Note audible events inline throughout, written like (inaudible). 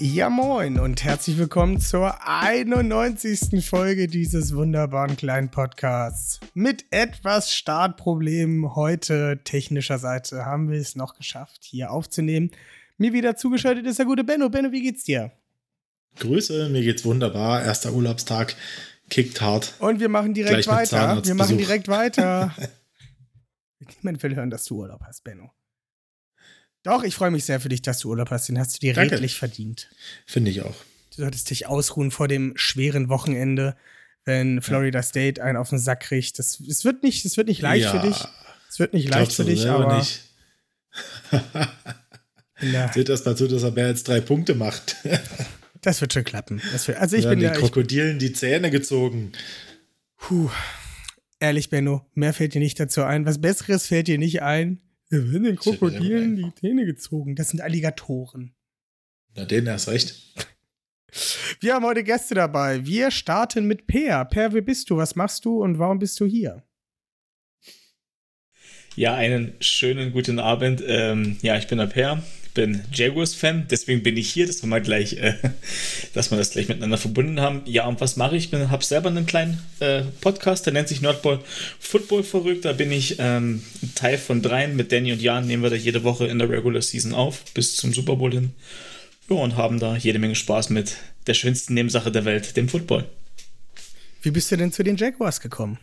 Ja, moin und herzlich willkommen zur 91. Folge dieses wunderbaren kleinen Podcasts. Mit etwas Startproblemen heute technischer Seite haben wir es noch geschafft, hier aufzunehmen. Mir wieder zugeschaltet ist der gute Benno. Benno, wie geht's dir? Grüße, mir geht's wunderbar. Erster Urlaubstag, kickt hart. Und wir machen direkt weiter. Wir machen direkt weiter. (laughs) Niemand will hören, dass du Urlaub hast, Benno. Doch, ich freue mich sehr für dich, dass du Urlaub hast. Den hast du dir Danke. redlich verdient. Finde ich auch. Du solltest dich ausruhen vor dem schweren Wochenende, wenn Florida ja. State einen auf den Sack kriegt. Das, es, wird nicht, es wird nicht leicht ja. für dich. Es wird nicht leicht für dich, aber. Nicht. Seht das mal zu, dass er mehr als drei Punkte macht. (laughs) Das wird schon klappen. Wird, also ich ja, bin die ja, Krokodilen die Zähne gezogen. Puh. Ehrlich, Benno, mehr fällt dir nicht dazu ein. Was Besseres fällt dir nicht ein. Wir werden den Krokodilen die Zähne gezogen. Das sind Alligatoren. Na, denen erst recht. (laughs) Wir haben heute Gäste dabei. Wir starten mit Per. Per, wer bist du? Was machst du und warum bist du hier? Ja, einen schönen guten Abend. Ähm, ja, ich bin der Per, bin Jaguars-Fan, deswegen bin ich hier, dass wir mal gleich, äh, dass wir das gleich miteinander verbunden haben. Ja, und was mache ich? Ich habe selber einen kleinen äh, Podcast, der nennt sich Nerdball Football verrückt. Da bin ich ähm, Teil von dreien. Mit Danny und Jan nehmen wir da jede Woche in der Regular Season auf, bis zum Super Bowl hin. Ja, und haben da jede Menge Spaß mit der schönsten Nebensache der Welt, dem Football. Wie bist du denn zu den Jaguars gekommen?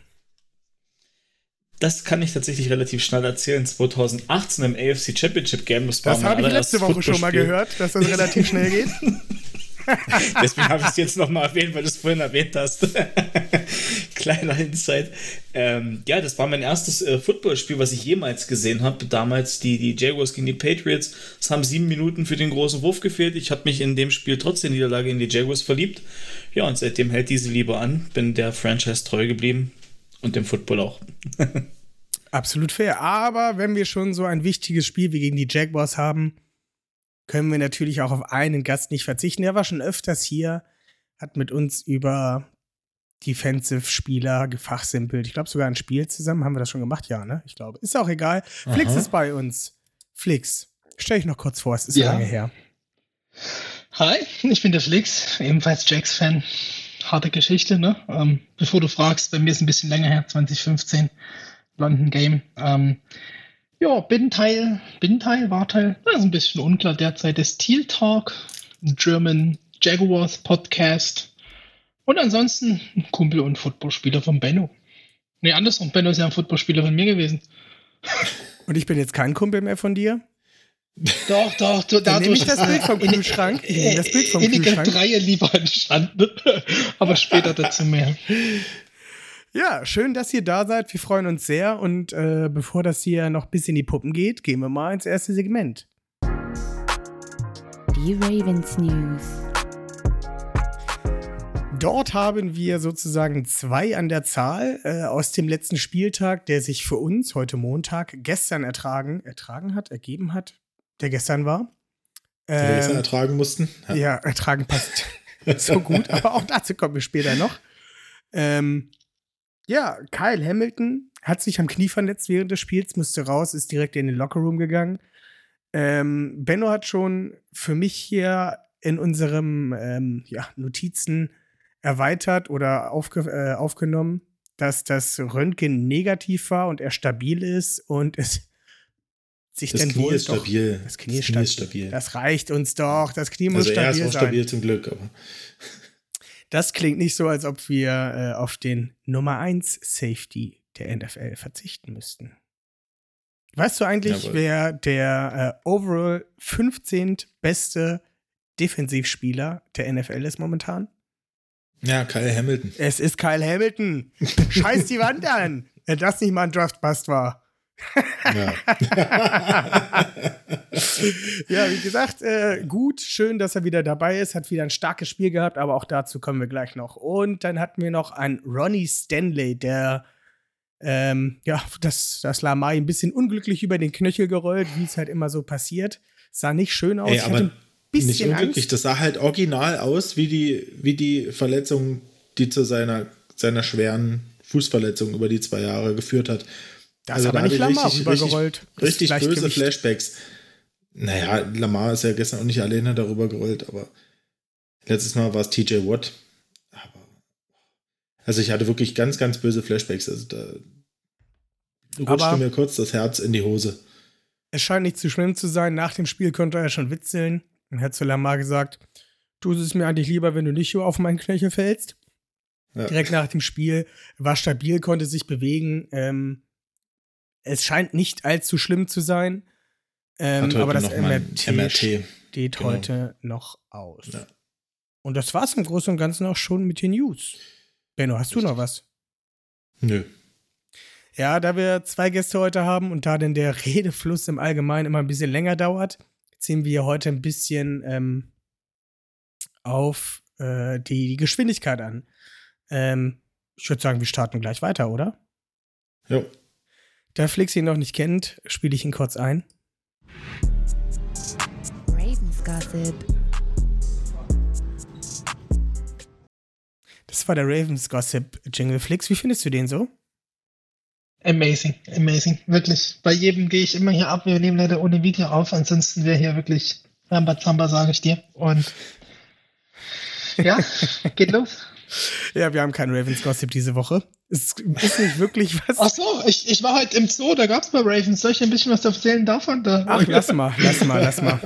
Das kann ich tatsächlich relativ schnell erzählen. 2018 im AFC Championship Game. Das, das habe ich letzte Woche schon mal gehört, dass das relativ schnell geht. (laughs) Deswegen habe ich es jetzt nochmal erwähnt, weil du es vorhin erwähnt hast. (laughs) Kleiner Insight. Ähm, ja, das war mein erstes äh, Footballspiel, was ich jemals gesehen habe. Damals die, die Jaguars gegen die Patriots. Es haben sieben Minuten für den großen Wurf gefehlt. Ich habe mich in dem Spiel trotz der Niederlage in die Jaguars verliebt. Ja, und seitdem hält diese Liebe an. Bin der Franchise treu geblieben. Und dem Football auch. (laughs) Absolut fair. Aber wenn wir schon so ein wichtiges Spiel wie gegen die Jaguars haben, können wir natürlich auch auf einen Gast nicht verzichten. Der war schon öfters hier, hat mit uns über Defensive-Spieler gefachsimpelt. Ich glaube sogar ein Spiel zusammen. Haben wir das schon gemacht? Ja, ne? Ich glaube. Ist auch egal. Aha. Flix ist bei uns. Flix, stell dich noch kurz vor, es ist ja. lange her. Hi, ich bin der Flix, ebenfalls Jacks-Fan harte Geschichte, ne? Ähm, bevor du fragst, bei mir ist ein bisschen länger her, 2015, London Game. Ähm, ja, bin Teil, bin Teil, war Teil, das ist ein bisschen unklar derzeit, des Teal Talk, German Jaguars Podcast und ansonsten Kumpel und Footballspieler von Benno. Nee, andersrum, Benno ist ja ein Footballspieler von mir gewesen. Und ich bin jetzt kein Kumpel mehr von dir? Doch, doch, du, da nehme ich das Bild vom Kühlschrank. Ich das Bild vom Kühlschrank. Reihe lieber entstanden, aber später dazu mehr. Ja, schön, dass ihr da seid. Wir freuen uns sehr. Und äh, bevor das hier noch bis in die Puppen geht, gehen wir mal ins erste Segment. Die Ravens News. Dort haben wir sozusagen zwei an der Zahl äh, aus dem letzten Spieltag, der sich für uns heute Montag gestern ertragen, ertragen hat, ergeben hat der gestern war. Den wir gestern ähm, ertragen mussten. Ja, ja ertragen passt (laughs) so gut, aber auch dazu kommen wir später noch. Ähm, ja, Kyle Hamilton hat sich am Knie verletzt während des Spiels, musste raus, ist direkt in den Lockerroom gegangen. Ähm, Benno hat schon für mich hier in unserem ähm, ja, Notizen erweitert oder aufge äh, aufgenommen, dass das Röntgen negativ war und er stabil ist und es sich das denn Knie ist doch, stabil. Das Knie, das Knie ist, stabil. Das reicht uns doch. Das Knie muss also stabil sein. Er ist auch stabil zum Glück, aber. Das klingt nicht so, als ob wir äh, auf den Nummer 1 Safety der NFL verzichten müssten. Weißt du eigentlich, Jawohl. wer der äh, overall 15. beste Defensivspieler der NFL ist momentan? Ja, Kyle Hamilton. Es ist Kyle Hamilton. Scheiß die Wand an, (laughs) wenn das nicht mal ein Draftbust war. Ja. (laughs) ja, wie gesagt, äh, gut, schön, dass er wieder dabei ist. Hat wieder ein starkes Spiel gehabt, aber auch dazu kommen wir gleich noch. Und dann hatten wir noch einen Ronnie Stanley, der ähm, ja, das, das Lamai ein bisschen unglücklich über den Knöchel gerollt, wie es halt immer so passiert. Sah nicht schön aus. Ey, aber ein bisschen nicht unglücklich. Angst. Das sah halt original aus, wie die, wie die Verletzung, die zu seiner, seiner schweren Fußverletzung über die zwei Jahre geführt hat. Da ist aber nicht ich Lamar richtig- rübergerollt. Das Richtig böse. Flashbacks. Naja, Lamar ist ja gestern auch nicht alleine darüber gerollt, aber letztes Mal war es TJ Watt. Aber also ich hatte wirklich ganz, ganz böse Flashbacks. Also da rutschte Aber- mir kurz das Herz in die Hose. Es scheint nicht zu schlimm zu sein. Nach dem Spiel konnte er schon witzeln und hat zu Lamar gesagt: Du es mir eigentlich lieber, wenn du nicht auf meinen Knöchel fällst. Ja. Direkt nach dem Spiel war stabil, konnte sich bewegen. Ähm, es scheint nicht allzu schlimm zu sein. Ähm, aber das MRT, MRT. steht genau. heute noch aus. Ja. Und das war's im Großen und Ganzen auch schon mit den News. Benno, hast du noch was? Nö. Ja, da wir zwei Gäste heute haben und da denn der (laughs) Redefluss im Allgemeinen immer ein bisschen länger dauert, ziehen wir heute ein bisschen ähm, auf äh, die, die Geschwindigkeit an. Ähm, ich würde sagen, wir starten gleich weiter, oder? Jo. Da Flix ihn noch nicht kennt, spiele ich ihn kurz ein. Ravens Gossip. Das war der Ravens Gossip Jingle Flix. Wie findest du den so? Amazing, amazing. Wirklich. Bei jedem gehe ich immer hier ab. Wir nehmen leider ohne Video auf. Ansonsten wäre hier wirklich Rambazamba, sage ich dir. Und ja, (laughs) geht los. Ja, wir haben keinen Ravens Gossip diese Woche. Es ist nicht wirklich (laughs) was. Ach so, ich, ich war heute im Zoo, da gab es mal Ravens. Soll ich ein bisschen was erzählen davon? Da, Ach, lass mal, lass mal, lass mal.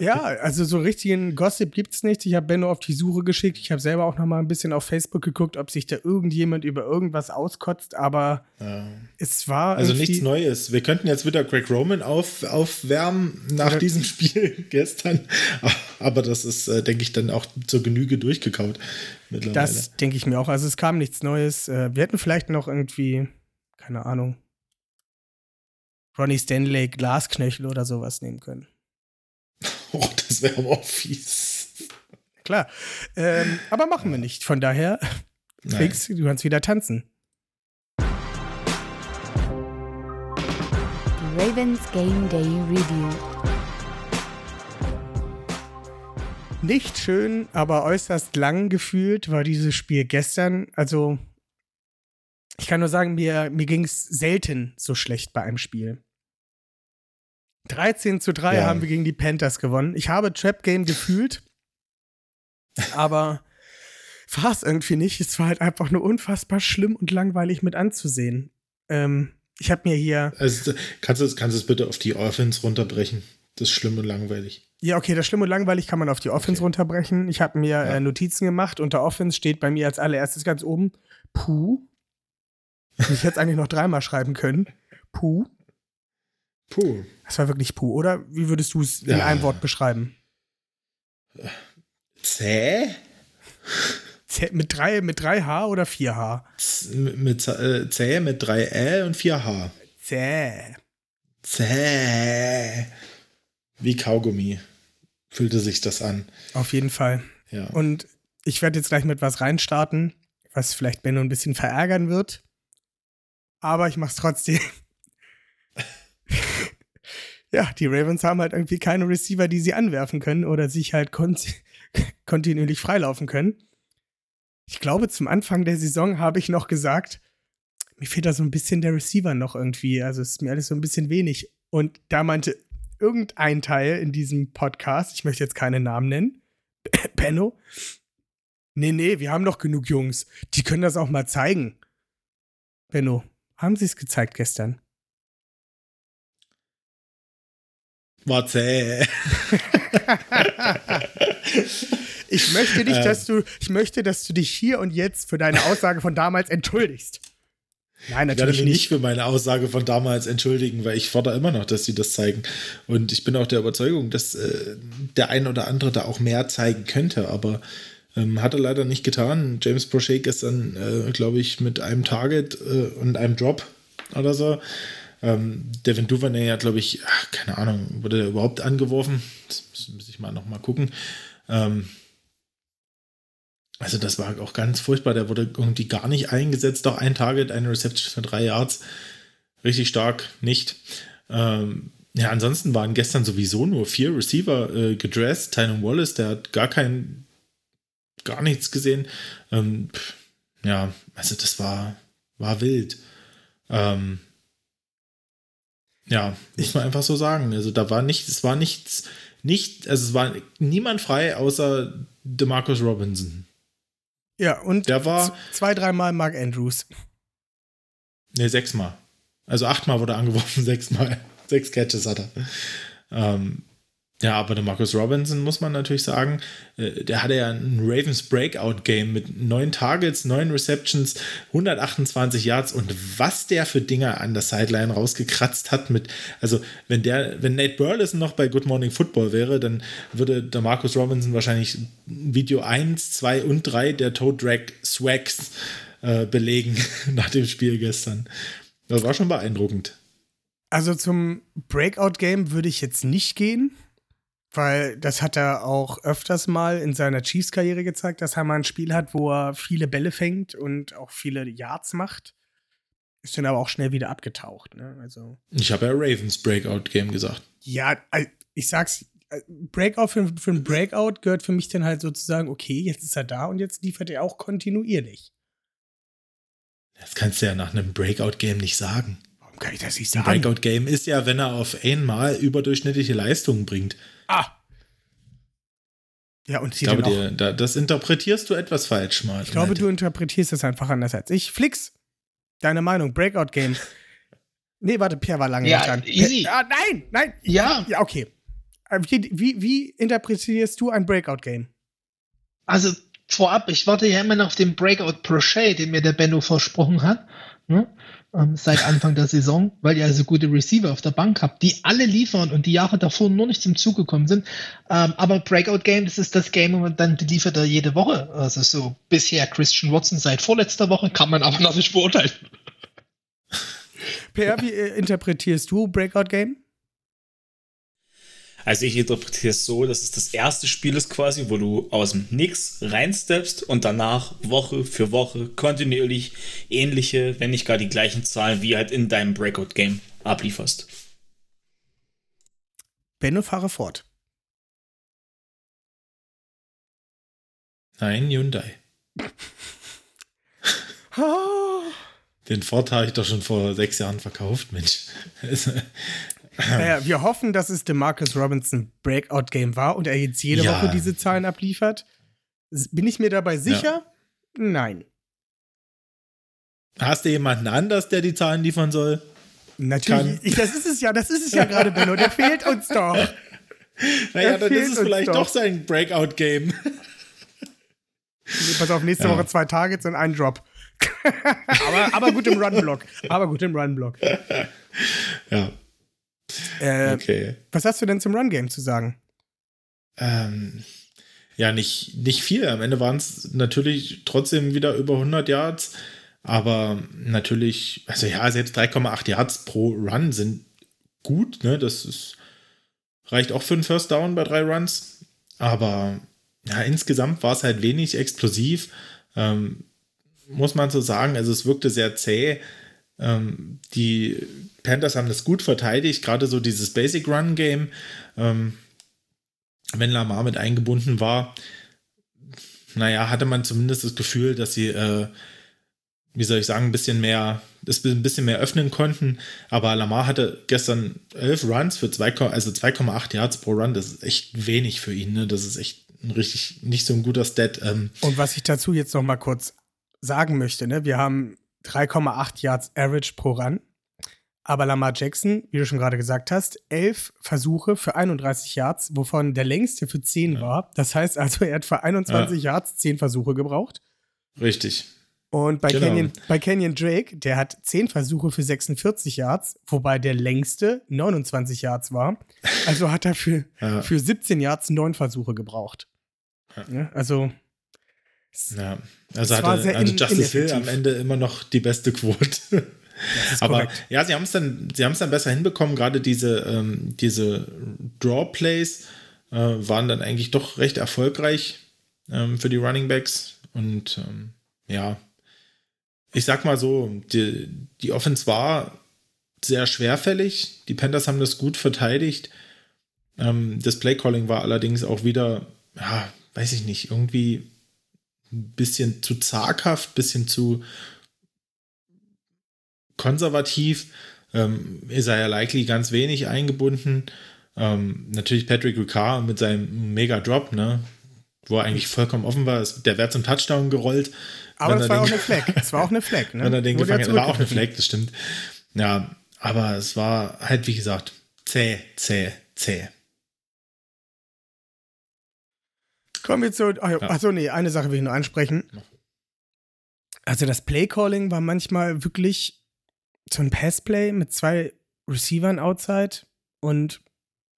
Ja, also so richtigen Gossip gibt's nicht. Ich habe Benno auf die Suche geschickt. Ich habe selber auch noch mal ein bisschen auf Facebook geguckt, ob sich da irgendjemand über irgendwas auskotzt, aber Ja. es war Also nichts Neues. Wir könnten jetzt wieder Greg Roman auf, aufwärmen nach Oder- diesem Spiel (laughs) gestern. Aber das ist, äh, denke ich, dann auch zur Genüge durchgekaut mittlerweile. Das denke ich mir auch. Also es kam nichts Neues. Äh, Wir hätten vielleicht noch irgendwie, keine Ahnung, Ronnie Stanley Glasknöchel oder sowas nehmen können. Oh, das wäre aber auch fies. Klar. Ähm, aber machen wir nicht. Von daher. Felix, du kannst wieder tanzen. Ravens Game Day Review. Nicht schön, aber äußerst lang gefühlt war dieses Spiel gestern. Also, ich kann nur sagen, mir, mir ging es selten so schlecht bei einem Spiel. 13 zu 3 Ja. haben wir gegen die Panthers gewonnen. Ich habe Trap Game gefühlt, aber war es irgendwie nicht. Es war halt einfach nur unfassbar schlimm und langweilig mit anzusehen. Ähm, ich habe mir hier Also, kannst du es kannst du es bitte auf die Offense runterbrechen? Das ist schlimm und langweilig. Ja, okay, das Schlimm und langweilig kann man auf die Offense Okay. runterbrechen. Ich habe mir Ja. äh, Notizen gemacht. Unter Offense steht bei mir als allererstes ganz oben Puh. Ich hätte es eigentlich noch dreimal schreiben können. Puh. Puh. Das war wirklich Puh, oder? Wie würdest du es in Ja. einem Wort beschreiben? Zäh? Z mit drei, mit drei H oder vier H? Z mit, äh, zäh mit drei L und vier H. Zäh. Zäh. Wie Kaugummi fühlte sich das an. Auf jeden Fall. Ja. Und ich werde jetzt gleich mit was reinstarten, was vielleicht Benno ein bisschen verärgern wird. Aber ich mach's trotzdem. Ja, die Ravens haben halt irgendwie keine Receiver, die sie anwerfen können oder sich halt kont (laughs) kontinuierlich freilaufen können. Ich glaube, zum Anfang der Saison habe ich noch gesagt, mir fehlt da so ein bisschen der Receiver noch irgendwie. Also ist mir alles so ein bisschen wenig. Und da meinte irgendein Teil in diesem Podcast, ich möchte jetzt keine Namen nennen, (coughs) Benno, nee, nee, wir haben doch genug Jungs. Die können das auch mal zeigen. Benno, haben sie es gezeigt gestern? War zäh. (laughs) Ich möchte nicht, dass du, ich möchte, dass du dich hier und jetzt für deine Aussage von damals entschuldigst. Nein, Ich werde natürlich mich nicht nicht. für meine Aussage von damals entschuldigen, weil ich fordere immer noch, dass sie das zeigen. Und ich bin auch der Überzeugung, dass äh, der ein oder andere da auch mehr zeigen könnte, aber ähm, hat er leider nicht getan. James Prochet gestern, äh, glaube ich, mit einem Target äh, und einem Drop oder so. Ähm, Devin Duvernay hat, glaube ich, ach, keine Ahnung, wurde der überhaupt angeworfen? Das muss, ich mal noch mal gucken. Ähm, also das war auch ganz furchtbar. Der wurde irgendwie gar nicht eingesetzt. Doch ein Target, eine Reception für drei Yards. Richtig stark, nicht. Ähm, ja, ansonsten waren gestern sowieso nur vier Receiver äh, gedressed. Tyron Wallace, der hat gar kein, gar nichts gesehen. Ähm, ja, also das war, war wild. Ähm, ja, muss man einfach so sagen. Also da war nichts, es war nichts, nicht, also es war niemand frei außer DeMarcus Robinson. Ja, und Der war- zwei, dreimal Mark Andrews. Ne, sechsmal. Also achtmal wurde er angeworfen, (laughs) sechsmal. Sechs Catches hat er. Ähm, ja, aber der Marcus Robinson muss man natürlich sagen, äh, der hatte ja ein Ravens Breakout Game mit neun Targets, neun Receptions, 128 Yards und was der für Dinger an der Sideline rausgekratzt hat mit, also wenn der, wenn Nate Burleson noch bei Good Morning Football wäre, dann würde der Marcus Robinson wahrscheinlich Video 1, 2 und 3 der Toe Drag Swags äh, belegen (laughs) nach dem Spiel gestern. Das war schon beeindruckend. Also zum Breakout-Game würde ich jetzt nicht gehen, weil das hat er auch öfters mal in seiner Chiefs-Karriere gezeigt, dass er mal ein Spiel hat, wo er viele Bälle fängt und auch viele Yards macht. Ist dann aber auch schnell wieder abgetaucht. Ne? Also, Ich habe ja Ravens Breakout Game gesagt. ja, ich sag's, äh, Breakout für, für ein Breakout gehört für mich dann halt sozusagen, okay, jetzt ist er da und jetzt liefert er auch kontinuierlich. Das kannst du ja nach einem Breakout Game nicht sagen. Warum kann ich das nicht Ein sagen? Breakout Game ist ja, wenn er auf einmal überdurchschnittliche Leistungen bringt. Ah! Ja, und Ich hier glaube, auch dir, da, das interpretierst du etwas falsch, mal. Ich glaube, du interpretierst es einfach anders als ich. Flix, deine Meinung, Breakout Game. (laughs) Nee, warte, Pierre war lange Ja, nicht dran. easy. Ah, nein, nein. Ja. Ja, okay. Äh, Wie, wie, wie interpretierst du ein Breakout Game? Also vorab, ich warte ja immer noch auf den Breakout Prochet, den mir der Benno versprochen hat. Ne? Ähm, seit Anfang der Saison, weil ihr also gute Receiver auf der Bank habt, die alle liefern und die Jahre davor nur nicht zum Zug gekommen sind. Ähm, aber Breakout Game, das ist das Game, und dann liefert er jede Woche. Also so bisher Christian Watson seit vorletzter Woche, kann man aber noch nicht beurteilen. (laughs) Pierre, wie äh, interpretierst du Breakout Game? Also ich interpretiere es so, dass es das erste Spiel ist quasi, wo du aus dem Nix reinsteppst und danach Woche für Woche kontinuierlich ähnliche, wenn nicht gar die gleichen Zahlen wie halt in deinem Breakout-Game ablieferst. Benno, fahre fort. Nein, Hyundai. Den Ford habe ich doch schon vor sechs Jahren verkauft, Mensch. Naja, wir hoffen, dass es DeMarcus Robinson Breakout Game war und er jetzt jede Ja. Woche diese Zahlen abliefert. Bin ich mir dabei sicher? Nein. Hast du jemanden anders, der die Zahlen liefern soll? Natürlich. Ich, das ist es ja, das ist es ja gerade, Benno. Der fehlt uns doch. Naja, Der dann ist es vielleicht doch. doch sein Breakout-Game. Pass auf, nächste Ja. Woche zwei Targets und ein Drop. (laughs) aber, aber gut im Run-Block. Aber gut im Run-Block. Ja, Äh, okay. Was hast du denn zum Run-Game zu sagen? Ähm, ja, nicht, nicht viel. Am Ende waren es natürlich trotzdem wieder über 100 Yards. Aber natürlich, also ja, selbst 3,8 Yards pro Run sind gut. Ne? Das ist, reicht auch für einen First Down bei drei Runs. Aber ja, insgesamt war es halt wenig explosiv. Ähm, muss man so sagen. Also es wirkte sehr zäh. Ähm, die Panthers haben das gut verteidigt, gerade so dieses Basic Run Game. Ähm, wenn Lamar mit eingebunden war, naja, hatte man zumindest das Gefühl, dass sie, äh, wie soll ich sagen, ein bisschen mehr, das ein bisschen mehr öffnen konnten. Aber Lamar hatte gestern elf Runs für 2, also 2,8 Yards pro Run. Das ist echt wenig für ihn. Ne? Das ist echt ein richtig nicht so ein guter Stat. Ähm, Und was ich dazu jetzt noch mal kurz sagen möchte, ne? wir haben 3,8 Yards Average pro Run. Aber Lamar Jackson, wie du schon gerade gesagt hast, elf Versuche für 31 Yards, wovon der längste für 10 Ja. war. Das heißt also, er hat für 21 Yards 10 Versuche gebraucht. richtig. Und bei, Genau. Canyon, bei Canyon Drake, der hat 10 Versuche für 46 Yards, wobei der längste 29 Yards war. Also hat er für, Ja. für 17 Yards 9 Versuche gebraucht. Ja. Ja, also, Ja, also hatte also Justice Hill am Ende immer noch die beste Quote. (laughs) Aber korrekt. ja, sie haben es dann, sie haben es dann besser hinbekommen. Gerade diese, ähm, diese Draw Plays äh, waren dann eigentlich doch recht erfolgreich ähm, für die Running Backs. Und ähm, ja, ich sag mal so, die, die Offense war sehr schwerfällig. Die Panthers haben das gut verteidigt. Ähm, das Playcalling war allerdings auch wieder, ja, weiß ich nicht, irgendwie ein bisschen zu zaghaft, bisschen zu konservativ. Ähm, Isaiah Likely ganz wenig eingebunden. Ähm, natürlich Patrick Ricard mit seinem Mega-Drop, ne? Wo er eigentlich vollkommen offen war. Der wäre zum Touchdown gerollt. Aber das war auch eine Fleck. Das war auch eine Fleck, ne? (laughs) wenn er den Wurde ja gefangen hat. War auch eine. Fleck, das stimmt. Ja, aber es war halt, wie gesagt, zäh, zäh, zäh. Kommen wir zu. Ach, Ja. Achso, nee, eine Sache will ich nur ansprechen. Also das Playcalling war manchmal wirklich so ein Passplay mit zwei Receivern outside und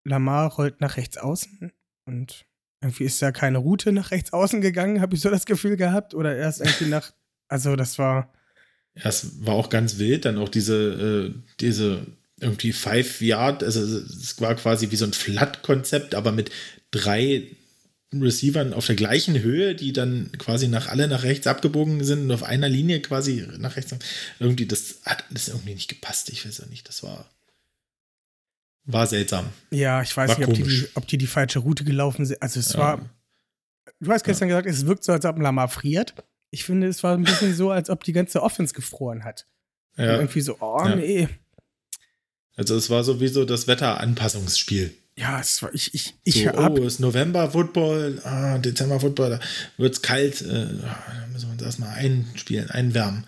Lamar rollt nach rechts außen und irgendwie ist da keine Route nach rechts außen gegangen, habe ich so das Gefühl gehabt. Oder erst irgendwie nach. Also das war. Ja, es war auch ganz wild, dann auch diese, äh, diese irgendwie Five Yard, also es war quasi wie so ein Flat-Konzept, aber mit drei Receivern auf der gleichen Höhe, die dann quasi nach alle nach rechts abgebogen sind und auf einer Linie quasi nach rechts. Irgendwie, das hat das irgendwie nicht gepasst. Ich weiß auch nicht. Das war, war seltsam. Ja, ich weiß War nicht, ob die, ob die die falsche Route gelaufen sind. Also es Ja. war. Du hast gestern gesagt, es wirkt so, als ob Lamar friert. Ich finde, es war ein bisschen so, als ob die ganze Offense gefroren hat. Und Ja, irgendwie so, oh Ja. nee. also es war sowieso das Wetteranpassungsspiel. Ja, es war, ich, ich, ich so, hab, oh, es ist November Football, ah, Dezember Football, da wird es kalt, äh, da müssen wir uns erstmal einspielen, einwärmen.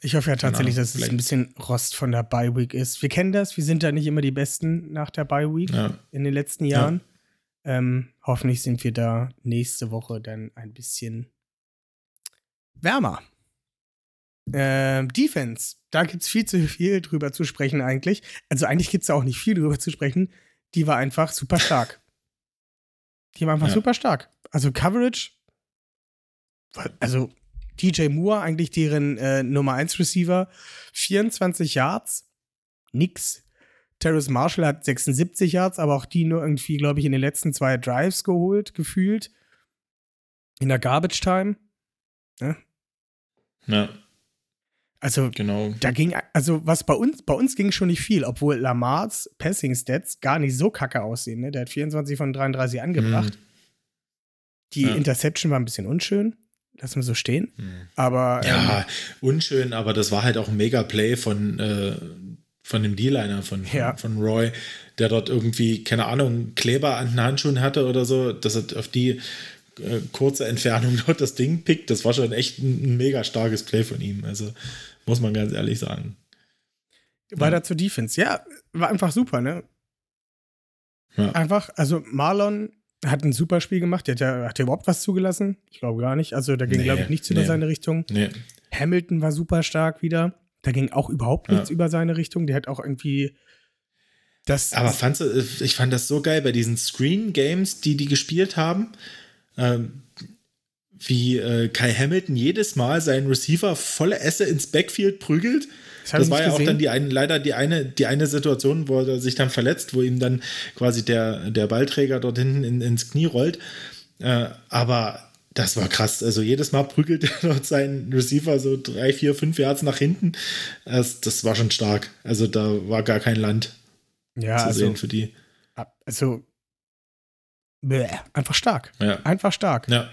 ich hoffe ja tatsächlich, Ahnung, dass es ein bisschen Rost von der Bye Week ist. Wir kennen das, wir sind da nicht immer die Besten nach der Bye Week Ja. in den letzten Jahren. Ähm, hoffentlich sind wir da nächste Woche dann ein bisschen wärmer. Ähm, Defense, da gibt es viel zu viel drüber zu sprechen eigentlich. Also eigentlich gibt es da auch nicht viel drüber zu sprechen. Die war einfach super stark. Die war einfach Ja. super stark. Also Coverage, also DJ Moore, eigentlich deren äh, Nummer 1 Receiver, 24 Yards, nix. Terrace Marshall hat 76 Yards, aber auch die nur irgendwie, glaube ich, in den letzten zwei Drives geholt, gefühlt. In der Garbage Time. Ja, Also genau. da ging, also was bei uns, bei uns ging schon nicht viel, obwohl Lamars Passing Stats gar nicht so kacke aussehen. Ne? Der hat 24 von 33 angebracht. Mhm. Die Ja. Interception war ein bisschen unschön. Lassen wir so stehen. Mhm. Aber ähm, Ja, unschön, aber das war halt auch ein Mega-Play von, äh, von dem D-Liner, von, Ja. von Roy, der dort irgendwie, keine Ahnung, Kleber an den Handschuhen hatte oder so, dass er auf die äh, kurze Entfernung (laughs) dort das Ding pickt. Das war schon echt ein, ein mega starkes Play von ihm. Also muss man ganz ehrlich sagen. weiter zur Defense. Ja, war einfach super, ne? Ja. Einfach, also Marlon hat ein super Spiel gemacht. Der hat ja, hat der überhaupt was zugelassen? Ich glaube gar nicht. Also da ging, Nee, glaube ich, nichts über nee. seine Richtung. Nee. Hamilton war super stark wieder. Da ging auch überhaupt Ja. nichts über seine Richtung. Der hat auch irgendwie das. Aber fandst du, ich fand das so geil bei diesen Screen-Games, die die gespielt haben, ähm, wie äh, Kai Hamilton jedes Mal seinen Receiver volle Esse ins Backfield prügelt. Das Das war ja auch gesehen. dann die eine, leider die eine, die eine Situation, wo er sich dann verletzt, wo ihm dann quasi der, der Ballträger dort hinten in, ins Knie rollt. Äh, aber das war krass. Also jedes Mal prügelt er (laughs) dort seinen Receiver so drei, vier, fünf Yards nach hinten. Das, das war schon stark. Also da war gar kein Land ja, zu also, sehen für die. also bäh, einfach stark. Ja. Einfach stark. Ja.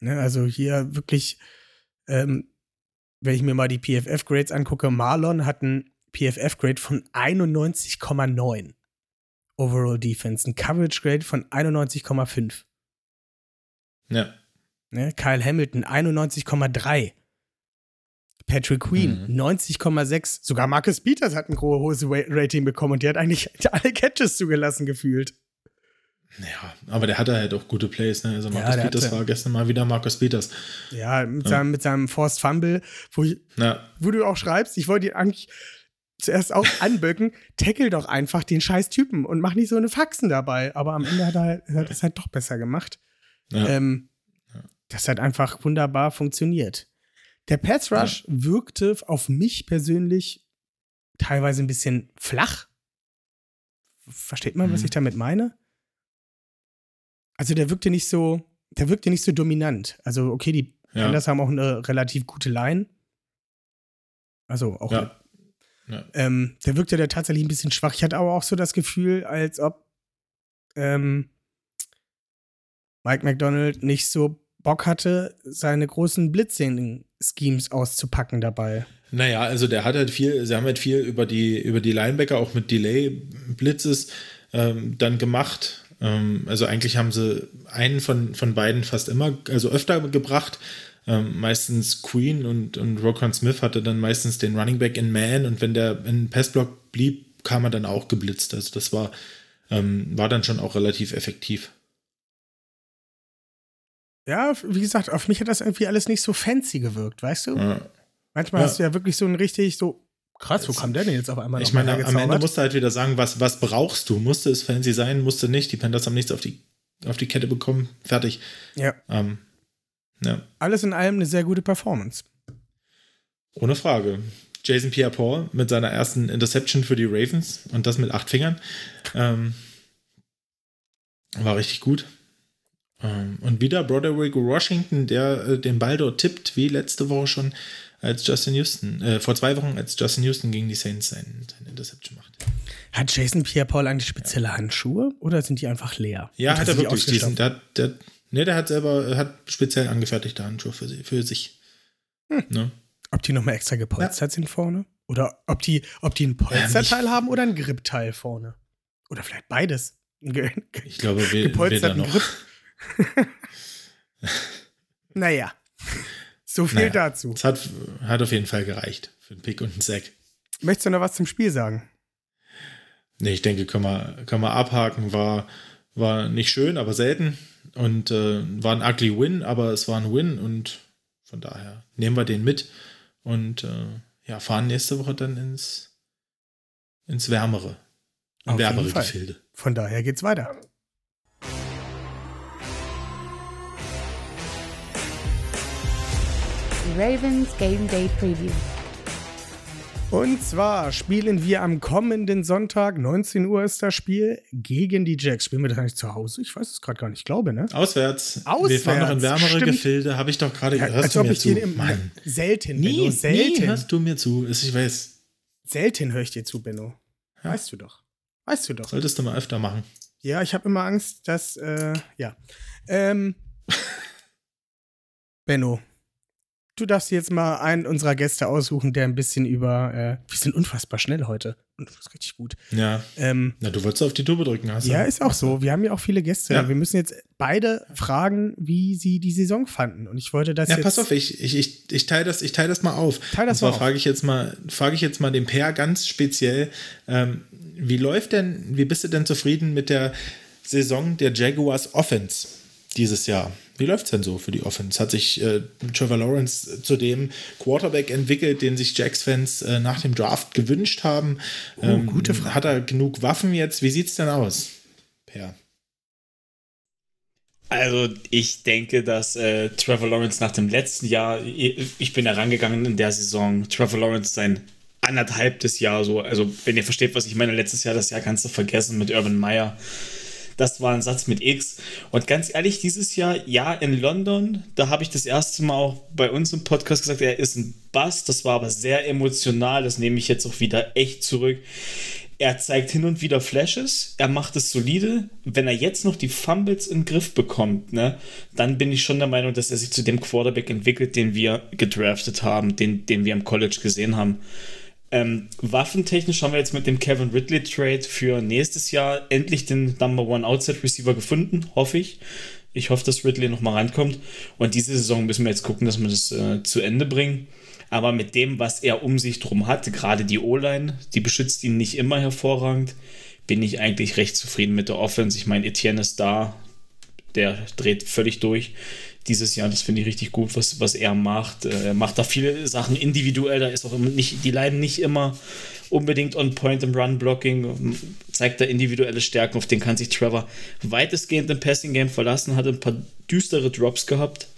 Ne, also hier wirklich, ähm, wenn ich mir mal die PFF-Grades angucke, Marlon hat einen PFF-Grade von 91,9 Overall Defense, ein Coverage-Grade von 91,5. Ja. Ne? Kyle Hamilton 91,3. Patrick Queen Mhm. 90,6. Sogar Marcus Peters hat ein hohes Ra- Rating bekommen und der hat eigentlich (laughs) alle Catches zugelassen gefühlt. Ja, aber der hatte halt auch gute Plays. Ne? Also Ja, Markus der Peters hatte- war gestern mal wieder Markus Peters. Ja, mit, Ja. Seinem, mit seinem Forced Fumble, wo, ich, Ja, wo du auch schreibst, ich wollte ihn eigentlich zuerst auch (laughs) anböcken, tackle doch einfach den scheiß Typen und mach nicht so eine Faxen dabei. Aber am Ende hat er, halt- hat es halt doch besser gemacht. ja. Ähm, Das hat einfach wunderbar funktioniert. Der Pass Rush ja. wirkte auf mich persönlich teilweise ein bisschen flach. Versteht man, mhm. was ich damit meine? Also der wirkte nicht so, der wirkte nicht so dominant. Also okay, die ja. Panthers haben auch eine relativ gute Line. Also auch. Ja. Ja. Ähm, der wirkte da tatsächlich ein bisschen schwach. Ich hatte aber auch so das Gefühl, als ob ähm, Mike McDonald nicht so Bock hatte, seine großen Blitzing-Schemes auszupacken dabei. Naja, also der hat halt viel, sie haben halt viel über die, über die Linebacker, auch mit Delay-Blitzes ähm, dann gemacht. Ähm, also eigentlich haben sie einen von, von beiden fast immer, also öfter gebracht. Ähm, meistens Queen und, und Rokon Smith hatte dann meistens den Running Back in Man und wenn der in Passblock blieb, kam er dann auch geblitzt. Also das war, ähm, war dann schon auch relativ effektiv. Ja, wie gesagt, auf mich hat das irgendwie alles nicht so fancy gewirkt, weißt du? Ja. Manchmal ja. hast du ja wirklich so ein richtig so Krass, wo kam der denn jetzt auf einmal Ich meine, am Ende musst du halt wieder sagen, was, was brauchst du? Musste es fancy sein, musste nicht. Die Panthers haben nichts auf die, auf die Kette bekommen. Fertig. Ja. Ähm, ja. Alles in allem eine sehr gute Performance. Ohne Frage. Jason Pierre-Paul mit seiner ersten Interception für die Ravens und das mit acht Fingern. Ähm, war richtig gut. Ähm, und wieder Broderick Washington, der äh, den Ball dort tippt, wie letzte Woche schon, als Justin Houston, äh, vor zwei Wochen, als Justin Houston gegen die Saints seine, seine Interception macht. Hat Jason Pierre-Paul eigentlich spezielle Handschuhe oder sind die einfach leer? Ja, hat er wirklich. Diesen, der, der, nee, der hat selber hat speziell angefertigte Handschuhe für, für sich. Hm. Ne? Ob die nochmal extra gepolstert ja. sind vorne? Oder ob die, ob die ein Polsterteil ja, haben oder ein Gripteil vorne? Oder vielleicht beides. (laughs) ich glaube, we weder noch. Grip. (laughs) naja. So viel naja, dazu. Es hat, hat auf jeden Fall gereicht für einen Pick und einen Sack. Möchtest du noch was zum Spiel sagen? Nee, ich denke, können wir, können wir abhaken. War, war nicht schön, aber selten. Und äh, war ein ugly Win, aber es war ein Win und von daher nehmen wir den mit und äh, ja, fahren nächste Woche dann ins, ins Wärmere. In wärmere Gefilde. Von daher geht's weiter. Ravens Game Day Preview. Und zwar spielen wir am kommenden Sonntag, 19 Uhr ist das Spiel, gegen die Jacks. Spielen wir das eigentlich zu Hause? Ich weiß es gerade gar nicht, ich glaube, ne? Auswärts. Auswärts. Wir fahren noch in wärmere Stimmt. Gefilde, habe ich doch gerade ja, hörst du mir zu? Mann. Selten, nie, Benno, selten. Nie hörst du mir zu, ich weiß. Selten höre ich dir zu, Benno. Ja. Weißt du doch. Weißt du doch. Solltest du mal öfter machen. Ja, ich habe immer Angst, dass, äh, ja. Ähm, (laughs) Benno, du darfst jetzt mal einen unserer Gäste aussuchen, der ein bisschen über. Äh, wir sind unfassbar schnell heute. Und das ist richtig gut. Ja. Ähm, Na, du wolltest auf die Tube drücken, hast du? Ja, ist auch so. Wir haben ja auch viele Gäste. Ja. Wir müssen jetzt beide fragen, wie sie die Saison fanden. Und ich wollte das ja, jetzt. Pass auf, ich, ich, ich, ich teile das, teil das mal auf. Teil das Und zwar frage ich jetzt mal, frage ich jetzt mal den Per ganz speziell, ähm, wie läuft denn, wie bist du denn zufrieden mit der Saison der Jaguars Offense dieses Jahr? Wie läuft es denn so für die Offense? Hat sich äh, Trevor Lawrence zu dem Quarterback entwickelt, den sich Jacks-Fans äh, nach dem Draft gewünscht haben? Oh, ähm, gute Frage. Hat er genug Waffen jetzt? Wie sieht es denn aus, Per? Also ich denke, dass äh, Trevor Lawrence nach dem letzten Jahr, ich bin herangegangen in der Saison, Trevor Lawrence sein anderthalbtes Jahr so, also wenn ihr versteht, was ich meine, letztes Jahr, das Jahr kannst du vergessen mit Urban Meyer das war ein Satz mit X. Und ganz ehrlich, dieses Jahr, ja, in London, da habe ich das erste Mal auch bei uns im Podcast gesagt, er ist ein Bass. Das war aber sehr emotional. Das nehme ich jetzt auch wieder echt zurück. Er zeigt hin und wieder Flashes, er macht es solide. Wenn er jetzt noch die Fumbles in den Griff bekommt, ne, dann bin ich schon der Meinung, dass er sich zu dem Quarterback entwickelt, den wir gedraftet haben, den, den wir im College gesehen haben. Ähm, waffentechnisch haben wir jetzt mit dem Kevin Ridley Trade für nächstes Jahr endlich den Number One Outside Receiver gefunden, hoffe ich. Ich hoffe, dass Ridley nochmal rankommt. Und diese Saison müssen wir jetzt gucken, dass wir das äh, zu Ende bringen. Aber mit dem, was er um sich drum hat, gerade die O-Line, die beschützt ihn nicht immer hervorragend, bin ich eigentlich recht zufrieden mit der Offense. Ich meine, Etienne ist da, der dreht völlig durch dieses Jahr. Das finde ich richtig gut, was, was er macht. Äh, er macht da viele Sachen individuell. Da ist auch nicht, die leiden nicht immer unbedingt on point im Run-Blocking. Zeigt da individuelle Stärken, auf den kann sich Trevor weitestgehend im Passing-Game verlassen. Hat ein paar düstere Drops gehabt.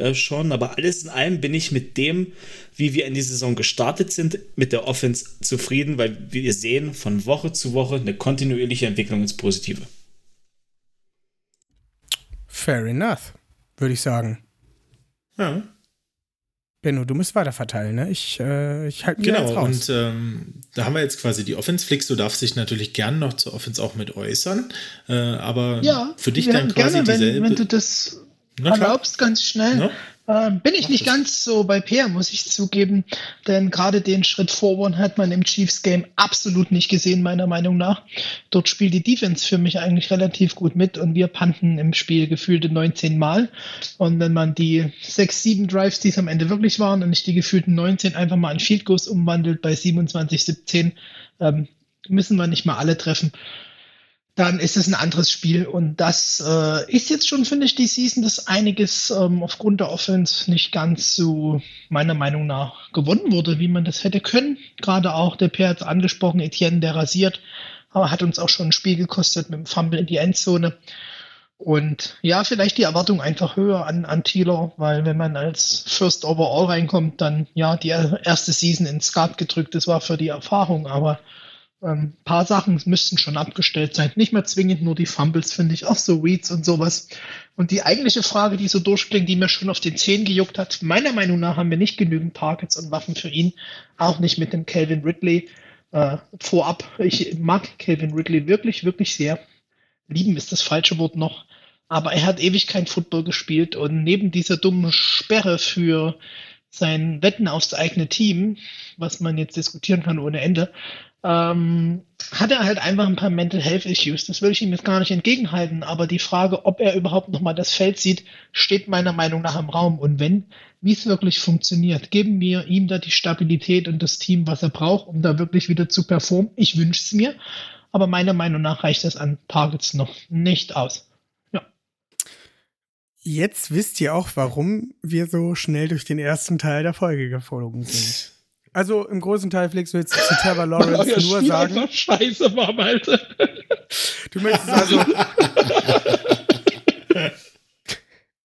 äh, schon, aber alles in allem bin ich mit dem, wie wir in die Saison gestartet sind, mit der Offense zufrieden, weil wir sehen von Woche zu Woche eine kontinuierliche Entwicklung ins Positive. Fair enough, würde ich sagen. Ja. Benno, du musst weiter verteilen, ne? Ich, äh, ich halte mir Genau, jetzt raus. und ähm, da haben wir jetzt quasi die Offense. Flix, du darfst dich natürlich gern noch zur Offense auch mit äußern, äh, aber Ja, für dich wir dann quasi gerne, wenn, dieselbe. wenn du das erlaubst, ganz schnell. Ne? Ähm, bin ich nicht ganz so bei Peer, muss ich zugeben, denn gerade den Schritt forward hat man im Chiefs Game absolut nicht gesehen, meiner Meinung nach. Dort spielt die Defense für mich eigentlich relativ gut mit und wir panten im Spiel gefühlte 19 Mal. Und wenn man die 6, 7 Drives, die es am Ende wirklich waren, und nicht die gefühlten 19 einfach mal in Field Goals umwandelt bei 27, 17, ähm, müssen wir nicht mal alle treffen dann ist es ein anderes Spiel. Und das äh, ist jetzt schon, finde ich, die Season, dass einiges ähm, aufgrund der Offense nicht ganz so meiner Meinung nach gewonnen wurde, wie man das hätte können. Gerade auch der Per hat angesprochen, Etienne, der rasiert, aber hat uns auch schon ein Spiel gekostet mit dem Fumble in die Endzone. Und ja, vielleicht die Erwartung einfach höher an, an Thieler, weil wenn man als First Overall reinkommt, dann ja, die erste Season ins Skat gedrückt, das war für die Erfahrung, aber ein paar Sachen müssten schon abgestellt sein. Nicht mehr zwingend nur die Fumbles, finde ich, auch so Reads und sowas. Und die eigentliche Frage, die so durchklingt, die mir schon auf den Zehen gejuckt hat, meiner Meinung nach haben wir nicht genügend Targets und Waffen für ihn. Auch nicht mit dem Calvin Ridley. Äh, vorab, ich mag Calvin Ridley wirklich, wirklich sehr. Lieben ist das falsche Wort noch. Aber er hat ewig kein Football gespielt und neben dieser dummen Sperre für sein Wetten aufs eigene Team, was man jetzt diskutieren kann ohne Ende, ähm, hat er halt einfach ein paar Mental Health Issues. Das will ich ihm jetzt gar nicht entgegenhalten, aber die Frage, ob er überhaupt nochmal das Feld sieht, steht meiner Meinung nach im Raum. Und wenn, wie es wirklich funktioniert, geben wir ihm da die Stabilität und das Team, was er braucht, um da wirklich wieder zu performen. Ich wünsche es mir, aber meiner Meinung nach reicht das an Targets noch nicht aus. Ja. Jetzt wisst ihr auch, warum wir so schnell durch den ersten Teil der Folge geflogen sind. (laughs) Also im großen Teil, Flix, willst du zu Trevor (laughs) Lawrence Euer nur Spiel sagen, einfach (laughs) scheiße war, Alter. du möchtest also (laughs)